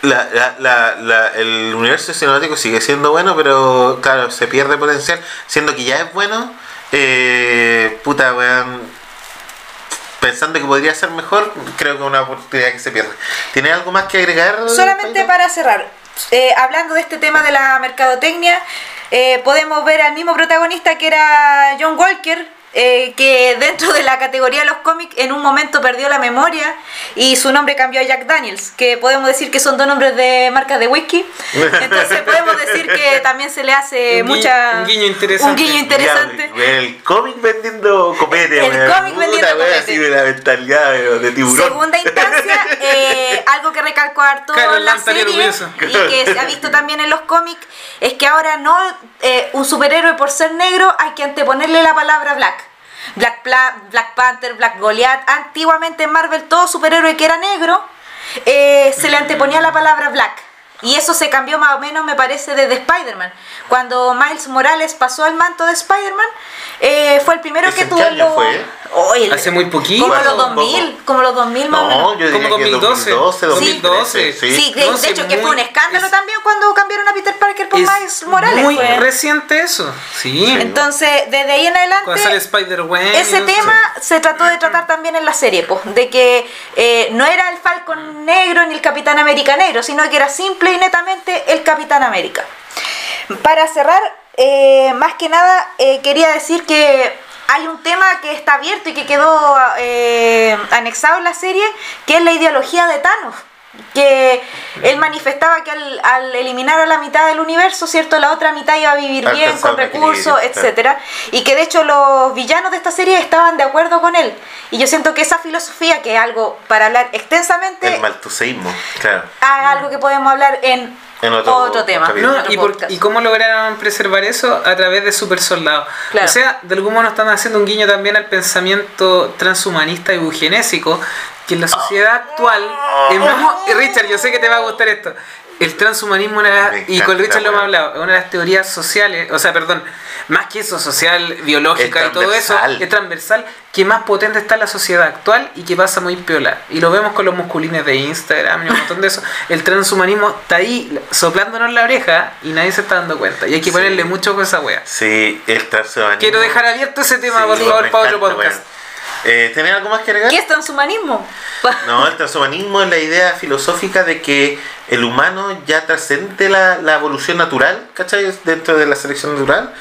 la, la, la, la- el universo cinemático sigue siendo bueno, pero claro, se pierde potencial, siendo que ya es bueno. Eh, puta, weón. Pensando que podría ser mejor, creo que es una oportunidad que se pierde. ¿Tiene algo más que agregar? Solamente para cerrar, eh, hablando de este tema de la mercadotecnia, eh, podemos ver al mismo protagonista que era John Walker, eh, que dentro de la categoría de los cómics en un momento perdió la memoria y su nombre cambió a Jack Daniels, que podemos decir que son dos nombres de marcas de whisky. Entonces podemos decir que también se le hace Un mucha... un guiño interesante. Un guiño interesante. Ya, weón, el cómic vendiendo copete, El cómic vendiendo copete. así de la mentalidad de, tiburón. Segunda instancia, eh, algo que recalcó harto Claro, en la serie y que se ha visto también en los cómics, es que ahora no eh, un superhéroe por ser negro hay que anteponerle la palabra black. Black, Pla- Black Panther, Black Goliath. Antiguamente en Marvel todo superhéroe que era negro eh, se le anteponía la palabra black. Y eso se cambió más o menos, me parece, desde Spider-Man. Cuando Miles Morales pasó al manto de Spider-Man, eh, fue el primero ¿Ese que tuvo lo- fue? Oh, el- Hace muy poquito. como los Bueno, 2000, poco. como los 2000 más o menos. No, yo diría Como que 2012, 2012, 2012. 2013, sí. Sí, de, hecho que fue un escándalo es- también cuando cambiaron a Peter Parker por Es Miles Morales. muy fue. reciente eso. Sí. Entonces, desde ahí en Cuando sale adelante, ese tema se trató de tratar también en la serie, pues, de que eh, no era el Falcon negro ni el Capitán América negro, sino que era simple y netamente el Capitán América. Para cerrar, eh, más que nada, eh, quería decir que hay un tema que está abierto y que quedó eh, anexado en la serie, que es la ideología de Thanos. Que él manifestaba que al, al eliminar a la mitad del universo, ¿cierto? La otra mitad iba a vivir bien, con recursos, etcétera Y que de hecho los villanos de esta serie estaban de acuerdo con él. Y yo siento que esa filosofía, que es algo para hablar extensamente, El maltuseísmo, claro. es algo que podemos hablar en, En otro otro, tema. No, otro y, por-. ¿Y cómo lograron preservar eso? A través de super soldados. Claro. O sea, de algún modo están haciendo un guiño también al pensamiento transhumanista y eugenésico, que en la sociedad actual y Richard, yo sé que te va a gustar esto. El transhumanismo, una y con Richard lo hemos hablado, es una de las teorías sociales, o sea, perdón, más que eso, social, biológica y todo eso, es transversal, que más potente está en la sociedad actual y que pasa muy piola. Y lo vemos con los musculines de Instagram y un montón de eso. El transhumanismo está ahí soplándonos la oreja y nadie se está dando cuenta. Y hay que Sí. ponerle mucho con esa wea. Sí, el transhumanismo. Quiero dejar abierto ese tema, Sí, por favor, para otro podcast. Eh, ¿Tenés algo más que agregar? ¿Qué es transhumanismo? No, el transhumanismo es la idea filosófica de que el humano ya trascende la, la evolución natural, ¿cachai? Dentro de la selección natural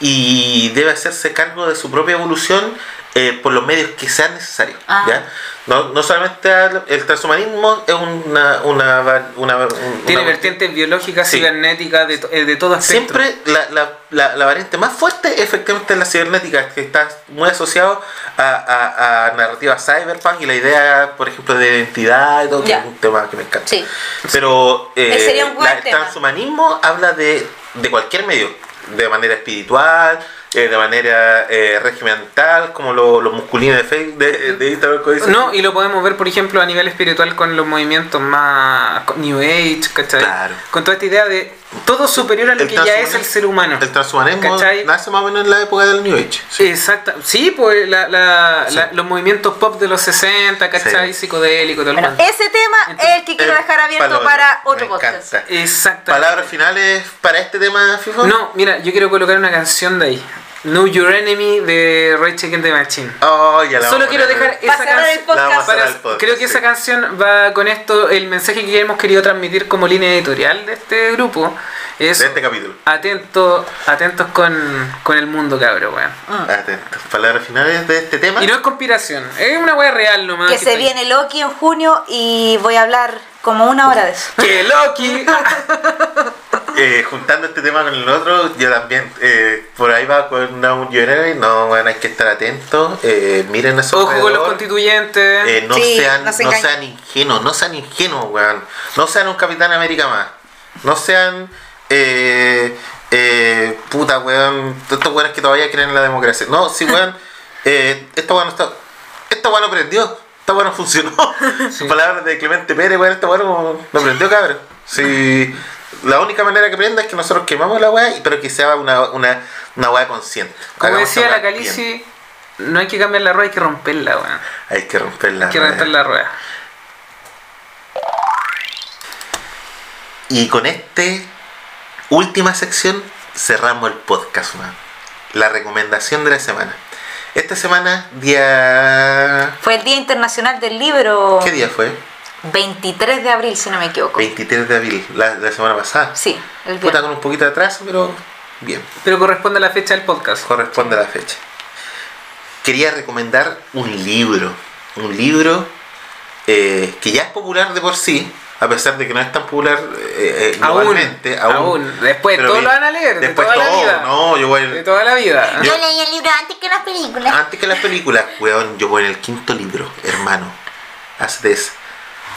y debe hacerse cargo de su propia evolución eh, por los medios que sean necesarios, Ah. ¿ya? No, no solamente el transhumanismo es una. una, una, una- Tiene una- vertientes biológicas, Sí. cibernéticas, de, to- eh, de todo. Siempre la, la, la, la variante más fuerte efectivamente es la cibernética, que está muy asociado a, a, a narrativa cyberpunk y la idea, por ejemplo, de identidad y todo, que es un tema que me encanta. Sí. Pero eh, Ese sería un buen la- el transhumanismo habla de, de cualquier medio, de manera espiritual, eh, de manera eh, regimental, como lo- los musculines de Facebook, de, de Instagram. No, y lo podemos ver, por ejemplo, a nivel espiritual con los movimientos más New Age, ¿cachai? Claro. Con toda esta idea de todo superior a lo El que ya es el ser humano. El transhumanismo ¿Cachai? nace más o menos en la época del New Age. sí. Exacto. Sí, pues la, la- Sí. la- los movimientos pop de los 60, ¿cachai? Sí. Psicodélico, todo el Bueno, cuento. ese tema Entonces, es el que quiero Eh, dejar abierto para otro podcast. Exacto. Palabras finales para este tema, FIFO. No, mira, yo quiero colocar una canción de ahí. Know Your Enemy de Rage Against the Machine. Oh, ya la Solo quiero dejar esa canción. Creo que esa canción va con esto, el mensaje que hemos querido transmitir como línea editorial de este grupo es De este capítulo. atento, atentos con, con el mundo cabro, weón. Atentos. Palabras finales de este tema. Y no es conspiración, es una weá real nomás. Que que se está ahí. viene Loki en junio y voy a hablar como una hora de eso. ¡Que Loki! Eh, juntando este tema con el otro, yo también, eh, por ahí va con un Enemy, no, bueno, hay que estar atentos, eh, miren su Ojo con los constituyentes. eh, no, Sí, sean, no se no engañen. sean ingenuos, no sean ingenuos, weón. No sean un Capitán América más. No sean, eh, eh, puta, weón, estos weones que todavía creen en la democracia. No, sí, weón, eh, esta weón está, esta weón no prendió, esta weón funcionó. Palabras de Clemente Pérez, weón, esta weón no, no prendió, cabrón. Sí, la única manera que prenda es que nosotros quemamos la weá, pero que sea una, una, una weá consciente. Como Hagamos decía la. Calici, no hay que cambiar la rueda, hay que romperla, weón. Hay que romperla. Hay que reventar la rueda. Y con este última sección cerramos el podcast, man. La recomendación de la semana. Esta semana, día. Fue el Día Internacional del Libro. ¿Qué día fue? 23 de abril, si no me equivoco. 23 de abril, la, la semana pasada. Sí, el Puta, con un poquito de atraso, pero bien, Pero corresponde a la fecha del podcast. corresponde a la fecha. Quería recomendar un libro. Un libro eh, que ya es popular de por sí, a pesar de que no es tan popular eh, eh, Aún, globalmente. aún. Después todos lo van a leer, de Después la todo, vida. no, yo voy De toda la vida. Yo- leí el libro antes que las películas. Antes que las películas, weón, yo voy en el quinto libro, hermano. Hazte eso.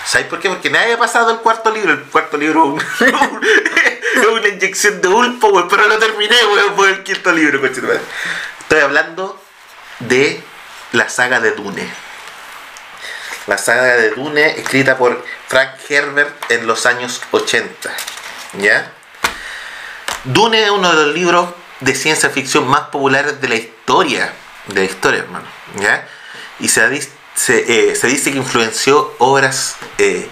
¿Sabes por qué? Porque nadie ha pasado el cuarto libro. El cuarto libro es un- es una inyección de ulpo, weón, pero lo terminé, weón, por el quinto libro, coche. Estoy hablando de la saga de Dune. La saga de Dune, escrita por Frank Herbert en los años 80. ¿Ya? Dune es uno de los libros de ciencia ficción más populares de la historia. De la historia, hermano. ¿Ya? Y se, ha se, eh, se dice que influenció obras eh,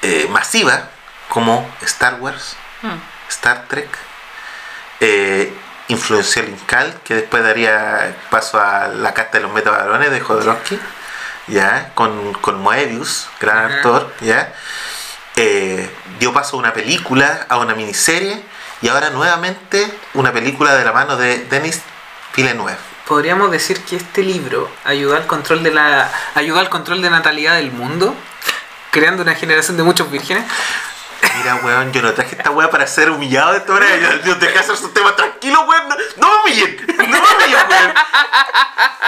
eh, masivas como Star Wars, Mm. Star Trek, influenció el Incal, que después daría paso a la carta de los metabarones de Jodorowsky, ya, con, con Moebius, gran actor, ya. Dio paso a una película, a una miniserie, y ahora nuevamente una película de la mano de Denis Villeneuve. Podríamos decir que este libro ayudó al control de la ayudó al control de natalidad del mundo, creando una generación de muchos vírgenes. Mira, weón, yo no traje esta weá para ser humillado de esta manera. Yo, yo dejé hacer su tema tranquilo, weón. No, no me humillen. No me humillen, weón.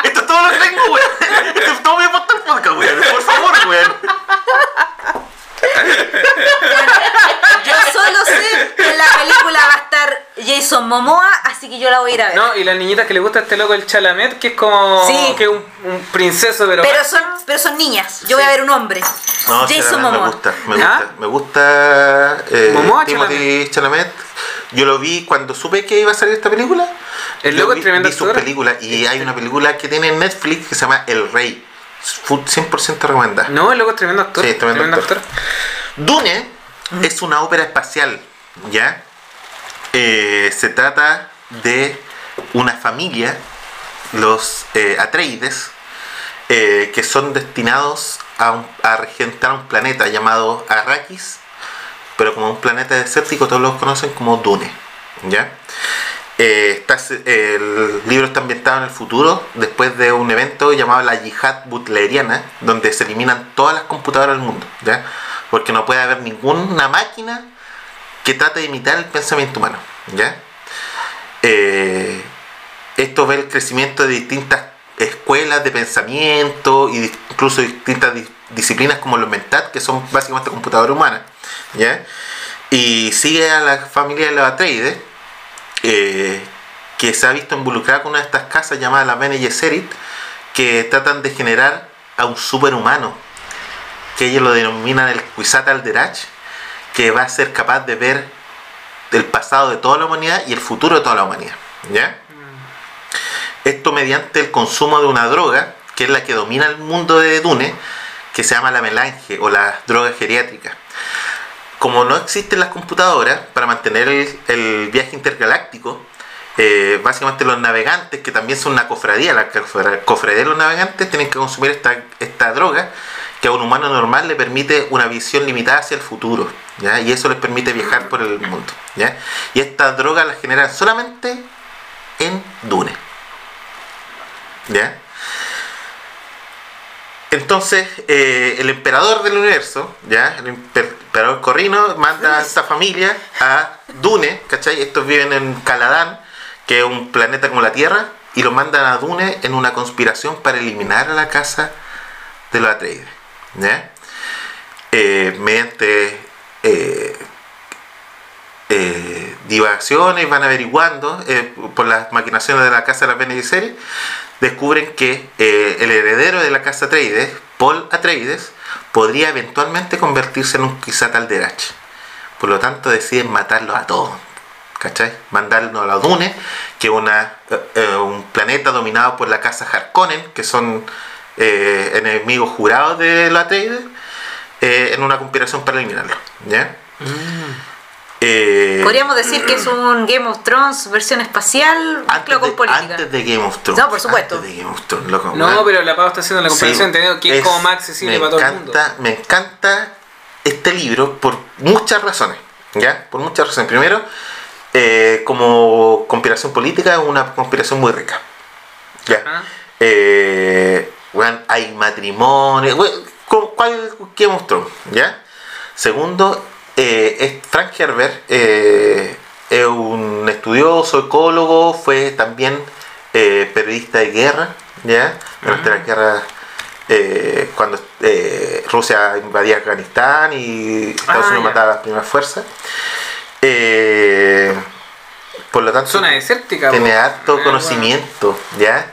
Esto es todo lo que tengo, weón. Esto es todo mi podcast, weón. Por favor, weón. Yo solo sé que en la película va a estar Jason Momoa, así que yo la voy a ir a ver. No, y las niñitas que le gusta este loco el Chalamet, que es como Sí. que un, un princeso, pero, Pero son, pero son niñas. Yo voy a ver un hombre. No, Jason Chalamet me Momoa. gusta, me gusta. ¿Ah? Me gusta eh, Momoa, Timothy Chalamet. Yo lo vi cuando supe que iba a salir esta película. El loco es tremendo vi sus actor. películas y hay una película que tiene en Netflix que se llama El Rey. Full 100% recomendada. No, el loco es tremendo actor. Sí, tremendo tremendo actor. actor. Dune es una ópera espacial, ¿ya? Eh, se trata de una familia, los eh, Atreides, eh, que son destinados a, un- regentar un planeta llamado Arrakis, pero como un planeta desértico todos lo conocen como Dune, ¿ya? Eh, está- el libro está ambientado en el futuro, después de un evento llamado la yihad butleriana, donde se eliminan todas las computadoras del mundo, ¿ya? Porque no puede haber ninguna máquina que trate de imitar el pensamiento humano, ¿ya? Eh, esto ve el crecimiento de distintas escuelas de pensamiento dis- incluso distintas dis- disciplinas como los mental, que son básicamente computadoras humanas, ¿ya? Y sigue a la familia de los Atreides, eh, que se ha visto involucrada con una de estas casas llamadas la Bene Gesserit, que tratan de generar a un superhumano, que ellos lo denominan el Kwisatz Alderach, que va a ser capaz de ver el pasado de toda la humanidad y el futuro de toda la humanidad. ¿ya? Esto mediante el consumo de una droga, que es la que domina el mundo de Dune, que se llama la melange o la droga geriátrica. Como no existen las computadoras para mantener el, viaje intergaláctico, eh, básicamente los navegantes, que también son una cofradía, la cofra- cofradía de los navegantes, tienen que consumir esta, esta droga que a un humano normal le permite una visión limitada hacia el futuro, ¿ya? y eso les permite viajar por el mundo. ¿ya? Y esta droga la generan solamente en Dune. ¿ya? Entonces, eh, el emperador del universo, ¿ya? El emper- emperador Corrino manda a esta familia a Dune, ¿cachai? Estos viven en Caladán, que es un planeta como la Tierra, y los mandan a Dune en una conspiración para eliminar a la casa de los Atreides, Eh, mediante eh, eh, divagaciones, van averiguando por las maquinaciones de la casa de la Bene Gesserit, descubren que el heredero de la casa Atreides, Paul Atreides, podría eventualmente convertirse en un Kwisatz Alderach. Por lo tanto, deciden matarlos a todos. ¿Cachai? Mandarlos a la Dune, que es un planeta dominado por la casa Harkonnen, que son eh, enemigos jurados de los Atreides, eh, en una conspiración para eliminarlos. ¿ya? Eh, Podríamos decir que es un Game of Thrones versión espacial antes con de, política. antes de Game of Thrones. No, por supuesto. Antes de Game of Thrones, loco, No, weón. pero la Pau está haciendo la comparación, Sí, entendiendo que es, como más accesible me para todo el encanta, mundo. Me encanta este libro por muchas razones. ¿Ya? Por muchas razones. Primero, eh, como conspiración política, es una conspiración muy rica. ¿Ya? Ajá. Eh, weón, hay matrimonio. weón, ¿cu- ¿Cuál of Thrones? ¿Ya? Segundo, eh, es Frank Herbert eh, es un estudioso, ecólogo, fue también eh, periodista de guerra, ¿ya? Durante la guerra, eh, cuando eh, Rusia invadía Afganistán y Estados Ah, Unidos ya. mataba a las primeras fuerzas. Eh, por lo tanto, Zona desértica. tiene harto Ah, conocimiento, ¿ya?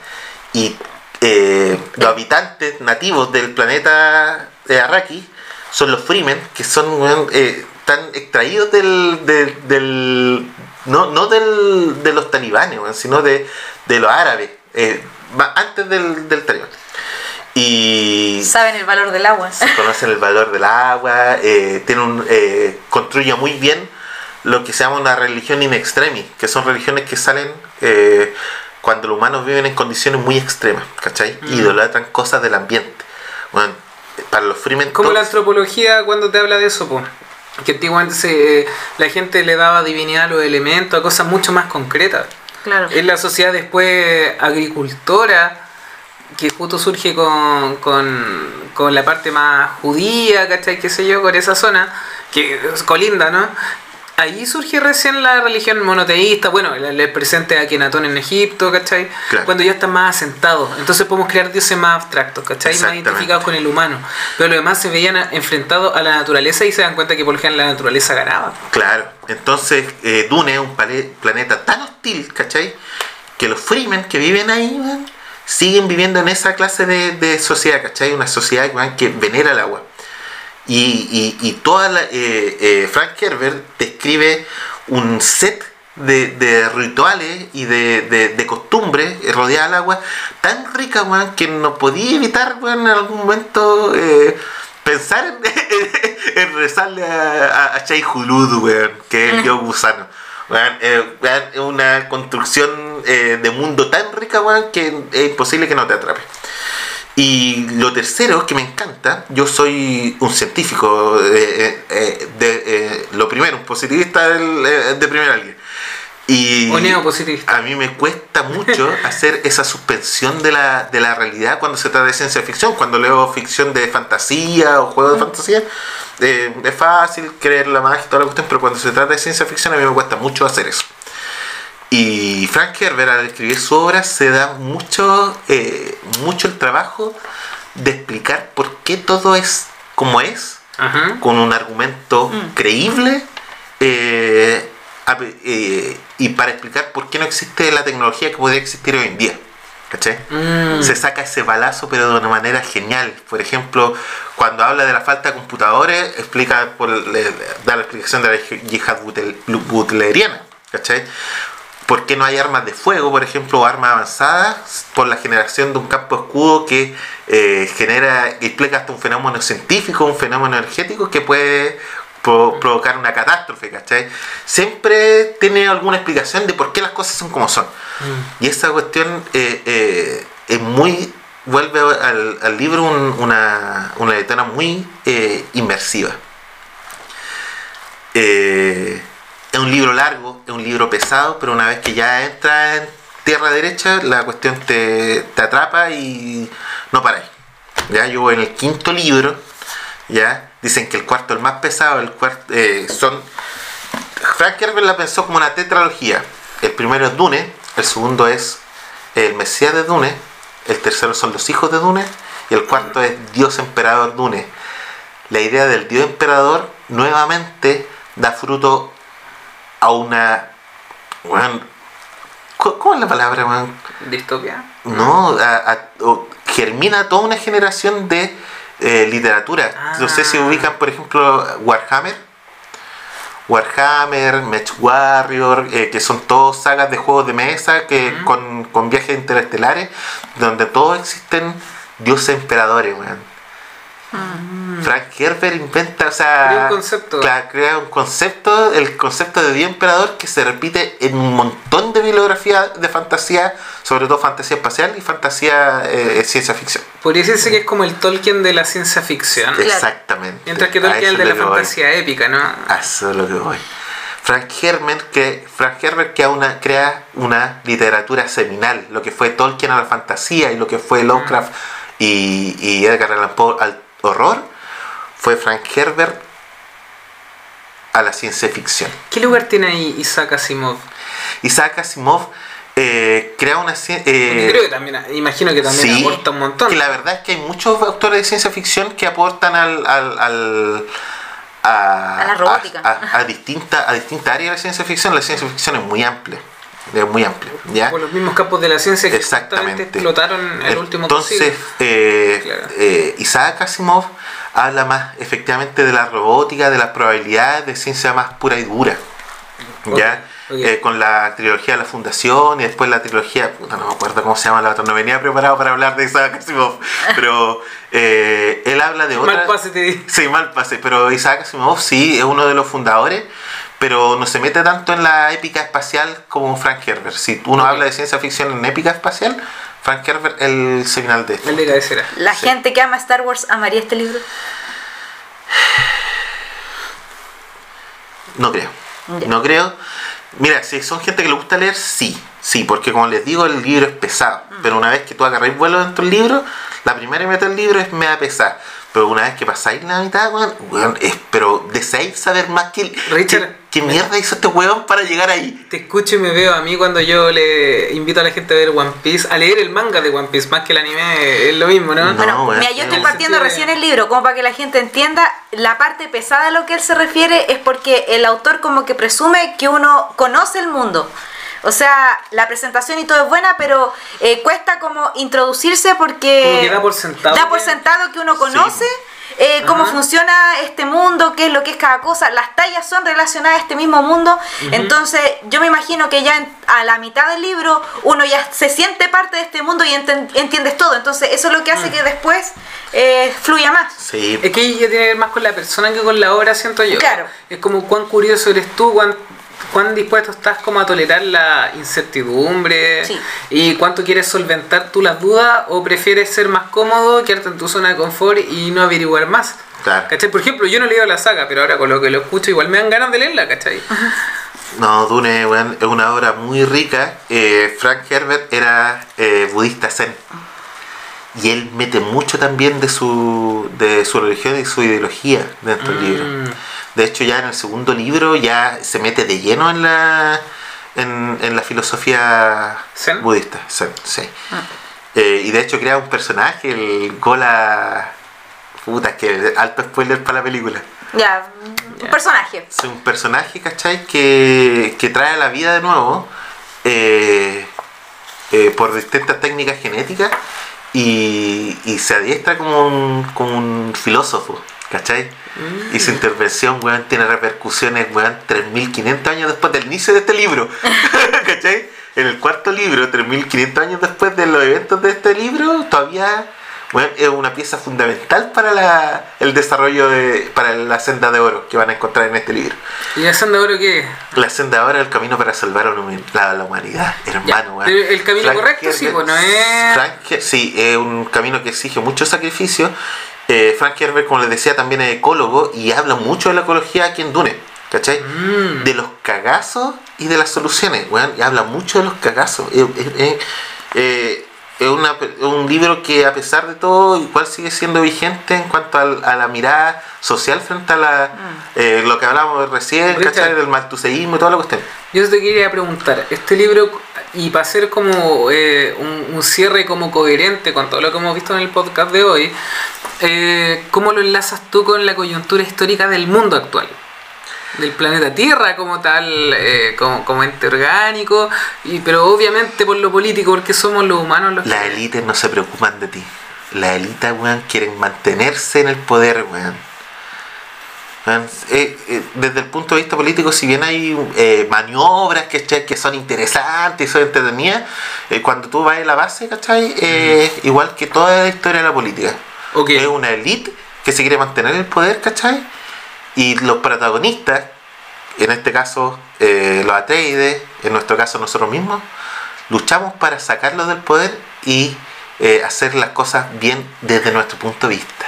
Y eh, los habitantes nativos del planeta de Arraki son los Freemen, que son eh, tan extraídos del, del, del- no, no del, de los talibanes, sino de, de los árabes, eh, antes del, del talibán. Y Saben el valor del agua. conocen el valor del agua, eh, tiene un, eh, construye muy bien lo que se llama una religión in extremis, que son religiones que salen eh, cuando los humanos viven en condiciones muy extremas, ¿cachai? Mm. Idolatran cosas del ambiente. Bueno, para los Freemen Como la antropología cuando te habla de eso, po. que antiguamente se, la gente le daba divinidad a los elementos, a cosas mucho más concretas. Claro. Es la sociedad después agricultora, que justo surge con, con, con la parte más judía, ¿cachai? ¿Qué sé yo? Con esa zona, que es colinda, ¿no? Ahí surge recién la religión monoteísta, bueno, el, el presente a Akenatón en Egipto, ¿cachai? Claro. Cuando ya están más asentados. Entonces podemos crear dioses más abstractos, ¿cachai? Más identificados con el humano. Pero los demás se veían enfrentados a la naturaleza y se dan cuenta que por lo general la naturaleza ganaba. Claro, entonces eh, Dune es un planeta tan hostil, ¿cachai? Que los Freemen que viven ahí, siguen viviendo en esa clase de, de sociedad, ¿cachai? Una sociedad que venera el agua. Y, y, y toda la, eh, eh, Frank Herbert describe un set de, de rituales y de, de, de costumbres rodeadas al agua tan rica, que no podía evitar, en algún momento eh, pensar en, en rezarle a, a, a Chai Hulud, que es el dios gusano. Weón, eh, es una construcción eh, de mundo tan rica, que es imposible que no te atrape. Y lo tercero que me encanta, yo soy un científico, eh, eh, eh, de, eh, lo primero, un positivista del, de primera línea. Y O neopositivista. a mí me cuesta mucho hacer esa suspensión de la, de la realidad cuando se trata de ciencia ficción. Cuando leo ficción de fantasía o juegos de fantasía, eh, es fácil creer la magia y toda la cuestión, pero cuando se trata de ciencia ficción a mí me cuesta mucho hacer eso. Y Frank Herbert al escribir su obra se da mucho, eh, mucho el trabajo de explicar por qué todo es como es, Ajá. con un argumento creíble eh, a- eh, y para explicar por qué no existe la tecnología que podría existir hoy en día. ¿Cachai? Mm. Se saca ese balazo, pero de una manera genial. Por ejemplo, cuando habla de la falta de computadores, explica por, le- da la explicación de la yihad butel- butleriana. ¿Cachai? ¿Por qué no hay armas de fuego, por ejemplo, o armas avanzadas? Por la generación de un campo escudo que eh, genera, explica hasta un fenómeno científico, un fenómeno energético que puede pro- provocar una catástrofe, ¿cachai? Siempre tiene alguna explicación de por qué las cosas son como son. Y esa cuestión eh, eh, es muy. vuelve al, al libro un- una, una lectura muy inmersiva. Eh, es un libro largo, es un libro pesado, pero una vez que ya entra en tierra derecha, la cuestión te, te atrapa y no paráis. Ya yo en el quinto libro, ya dicen que el cuarto el más pesado, el cuarto eh, son Frank Herbert la pensó como una tetralogía. El primero es Dune, el segundo es el Mesías de Dune, el tercero son los hijos de Dune y el cuarto es Dios Emperador Dune. La idea del Dios Emperador nuevamente da fruto a una... ¿cu- ¿Cómo es la palabra? weón? Distopia. No, a- germina toda una generación de eh, literatura. No sé si Ah. ubican, por ejemplo, Warhammer. Warhammer, Match Warrior, eh, que son todos sagas de juegos de mesa que con, con viajes interestelares, donde todos existen dioses emperadores, weón. Frank Herbert inventa, o sea, Crea un concepto. crea un concepto, el concepto de Dios Emperador que se repite en un montón de bibliografía de fantasía, sobre todo fantasía espacial y fantasía eh, ciencia ficción. Podría decirse que es como el Tolkien de la ciencia ficción. Exactamente. Mientras que Tolkien es el de la voy. fantasía épica, ¿no? A eso es lo que voy. Frank Herbert, que, Frank Herbert crea una, crea una literatura seminal, lo que fue Tolkien a la fantasía y lo que fue Lovecraft y, y Edgar Allan Poe al horror, fue Frank Herbert a la ciencia ficción. ¿Qué lugar tiene ahí Isaac Asimov? Isaac Asimov eh, crea una cien- Porque eh, creo que también, imagino que también sí, aporta un montón. Que la verdad es que hay muchos autores de ciencia ficción que aportan al, al, al- a, A la robótica. a, a distinta- a distintas áreas de la ciencia ficción. La ciencia ficción es muy amplia. Es muy amplia. ¿ya? Por los mismos campos de la ciencia que Exactamente. explotaron el último Entonces, eh, Claro. eh, Isaac Asimov habla más efectivamente de la robótica, de las probabilidades de ciencia más pura y dura. ¿Ya? Eh, con la trilogía de la Fundación y después la trilogía, puta, no me acuerdo cómo se llama la otra, no venía preparado para hablar de Isaac Asimov, pero eh, él habla de otra. Mal pase te di. Sí, mal pase, pero Isaac Asimov sí es uno de los fundadores, pero no se mete tanto en la épica espacial como Frank Herbert. Si uno habla de ciencia ficción en épica espacial, Frank Herbert el seminal de esto. El de cabecera. La Sí. gente que ama Star Wars amaría este libro. No creo. No creo. Mira, si son gente que le gusta leer, sí. Sí, porque como les digo, el libro es pesado. Mm. Pero una vez que tú agarráis vuelo dentro del libro, la primera meta del libro es mega pesada. Pero una vez que pasáis la mitad, weón, weón, es, pero deseáis saber más que... Richard, ¿Qué, mierda hizo este weón para llegar ahí? Te escucho y me veo a mí cuando yo le invito a la gente a ver One Piece, a leer el manga de One Piece, más que el anime, es lo mismo, ¿no? No. Bueno, bueno, mira, yo estoy partiendo de- recién el libro, como para que la gente entienda la parte pesada a lo que él se refiere, es porque el autor como que presume que uno conoce el mundo. O sea, la presentación y todo es buena, pero eh, cuesta como introducirse porque Como que da por sentado da por sentado que uno conoce eh, cómo funciona este mundo, qué es lo que es cada cosa. Las tallas son relacionadas a este mismo mundo. Entonces, yo me imagino que ya en- a la mitad del libro uno ya se siente parte de este mundo y enten- entiendes todo. Entonces, eso es lo que hace Mm. que después eh, fluya más. Sí. Es que ya tiene que ver más con la persona que con la obra, siento yo. Claro. Es como cuán curioso eres tú, cuán, cuán dispuesto estás como a tolerar la incertidumbre Sí. y cuánto quieres solventar tú las dudas o prefieres ser más cómodo, quedarte en tu zona de confort y no averiguar más. Claro. ¿Cachai? Por ejemplo, yo no he leído la saga, pero ahora con lo que lo escucho igual me dan ganas de leerla, ¿cachai? No, Dune es una obra muy rica. Eh, Frank Herbert era eh, budista zen. Y él mete mucho también de su, de su religión y su ideología dentro del libro. Mm. De hecho, ya en el segundo libro ya se mete de lleno en la, en, en la filosofía ¿Zen? budista. Zen, sí. Eh, y de hecho crea un personaje, el Gola... Puta, que alto spoiler para la película. Ya, un personaje. Es un personaje, ¿cachai? Que, que trae a la vida de nuevo eh, eh, por distintas técnicas genéticas y, y se adiestra como un, como un filósofo, ¿cachai? Y su intervención, weón, tiene repercusiones, weón, 3.500 años después del inicio de este libro, ¿cachai? En el cuarto libro, 3.500 años después de los eventos de este libro, todavía es una pieza fundamental para la, el desarrollo de, para la senda de oro que van a encontrar en este libro. ¿Y la senda de oro qué es? La senda de oro es el camino para salvar a la, la- humanidad, hermano. pero el camino Frank correcto, sí, Herbert- pues, es- Frank sí, es un camino que exige mucho sacrificio. Eh, Frank Herbert, como les decía, también es ecólogo y habla mucho de la ecología aquí en Dune. ¿Cachai? Mm. De los cagazos y de las soluciones. weón, y habla mucho de los cagazos. Eh, es una- un libro que a pesar de todo igual sigue siendo vigente en cuanto al- a, la mirada social frente a la, eh, lo que hablábamos recién, Richard. ¿cachai? Del maltuseísmo y toda la cuestión. Yo te quería preguntar, este libro, y para hacer como eh, un, un cierre como coherente con todo lo que hemos visto en el podcast de hoy, eh, ¿cómo lo enlazas tú con la coyuntura histórica del mundo actual? Del planeta Tierra como tal, eh, como, como ente orgánico, y, pero obviamente por lo político, porque somos los humanos los Las élites no se preocupan de ti. Las élites, weón, quieren mantenerse en el poder, weón. Weón, eh, eh, desde el punto de vista político, si bien hay eh, maniobras que, que son interesantes y son entretenidas, cuando tú vas a la base, ¿cachai? Eh, Igual que toda la historia de la política. Es una élite que se quiere mantener el poder, ¿cachai? Y los protagonistas, en este caso eh, los Atreides, en nuestro caso nosotros mismos, luchamos para sacarlos del poder y eh, hacer las cosas bien desde nuestro punto de vista.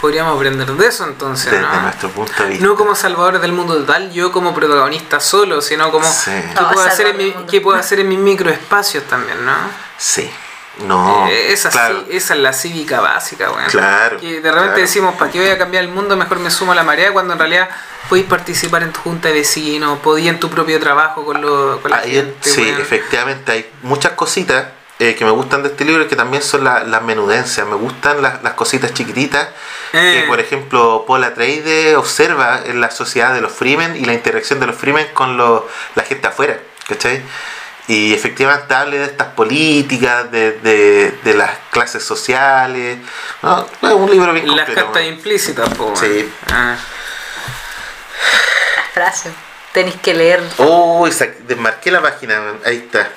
Podríamos aprender de eso entonces, Desde ¿no? nuestro punto de vista. No como salvadores del mundo total, yo como protagonista solo, sino como Sí. qué, No, puedo hacer en mi, qué puedo hacer en mis microespacios también, ¿no? Sí. No. Eh, esa, claro. sí- esa es la cívica básica, weón. Claro, Que de repente claro. decimos, ¿para qué voy a cambiar el mundo? Mejor me sumo a la marea, cuando en realidad podéis participar en tu junta de vecinos, podías en tu propio trabajo con, lo, con la Ahí, gente. sí, weón. efectivamente, hay muchas cositas eh, que me gustan de este libro que también son la- las menudencias. Me gustan las, las cositas chiquititas. Eh. Que, por ejemplo, Paul Atreides observa en la sociedad de los Freemen y la interacción de los Freemen con lo- la gente afuera. ¿Cachai? Y efectivamente habla de estas políticas, de, de- de las clases sociales. ¿no? Es un libro bien Las completo. cartas weón. implícitas, po. Sí. Ah. La frase. Tenéis que leer. Oh, desmarqué la página, man. ahí está.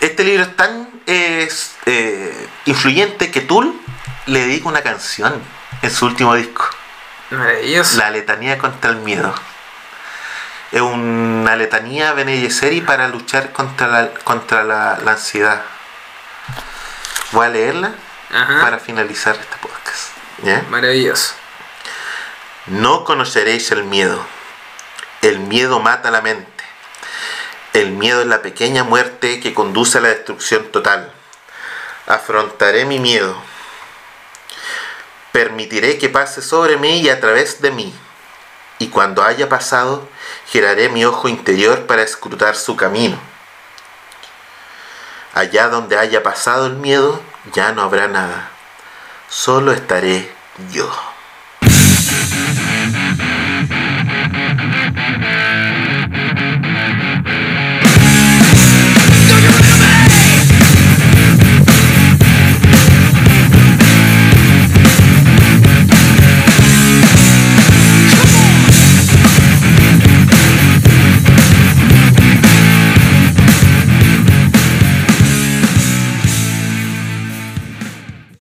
Este libro es tan eh, eh, influyente que Tool le dedica una canción en su último disco, Maravilloso. La letanía contra el miedo. Es una letanía Bene Gesserit para luchar contra la, contra la, la ansiedad. Voy a leerla Ajá. para finalizar este podcast. ¿ya? Maravilloso. No conoceréis el miedo. El miedo mata la mente. El miedo es la pequeña muerte que conduce a la destrucción total. Afrontaré mi miedo. Permitiré que pase sobre mí y a través de mí. Y cuando haya pasado, giraré mi ojo interior para escrutar su camino. Allá donde haya pasado el miedo, ya no habrá nada. Solo estaré yo.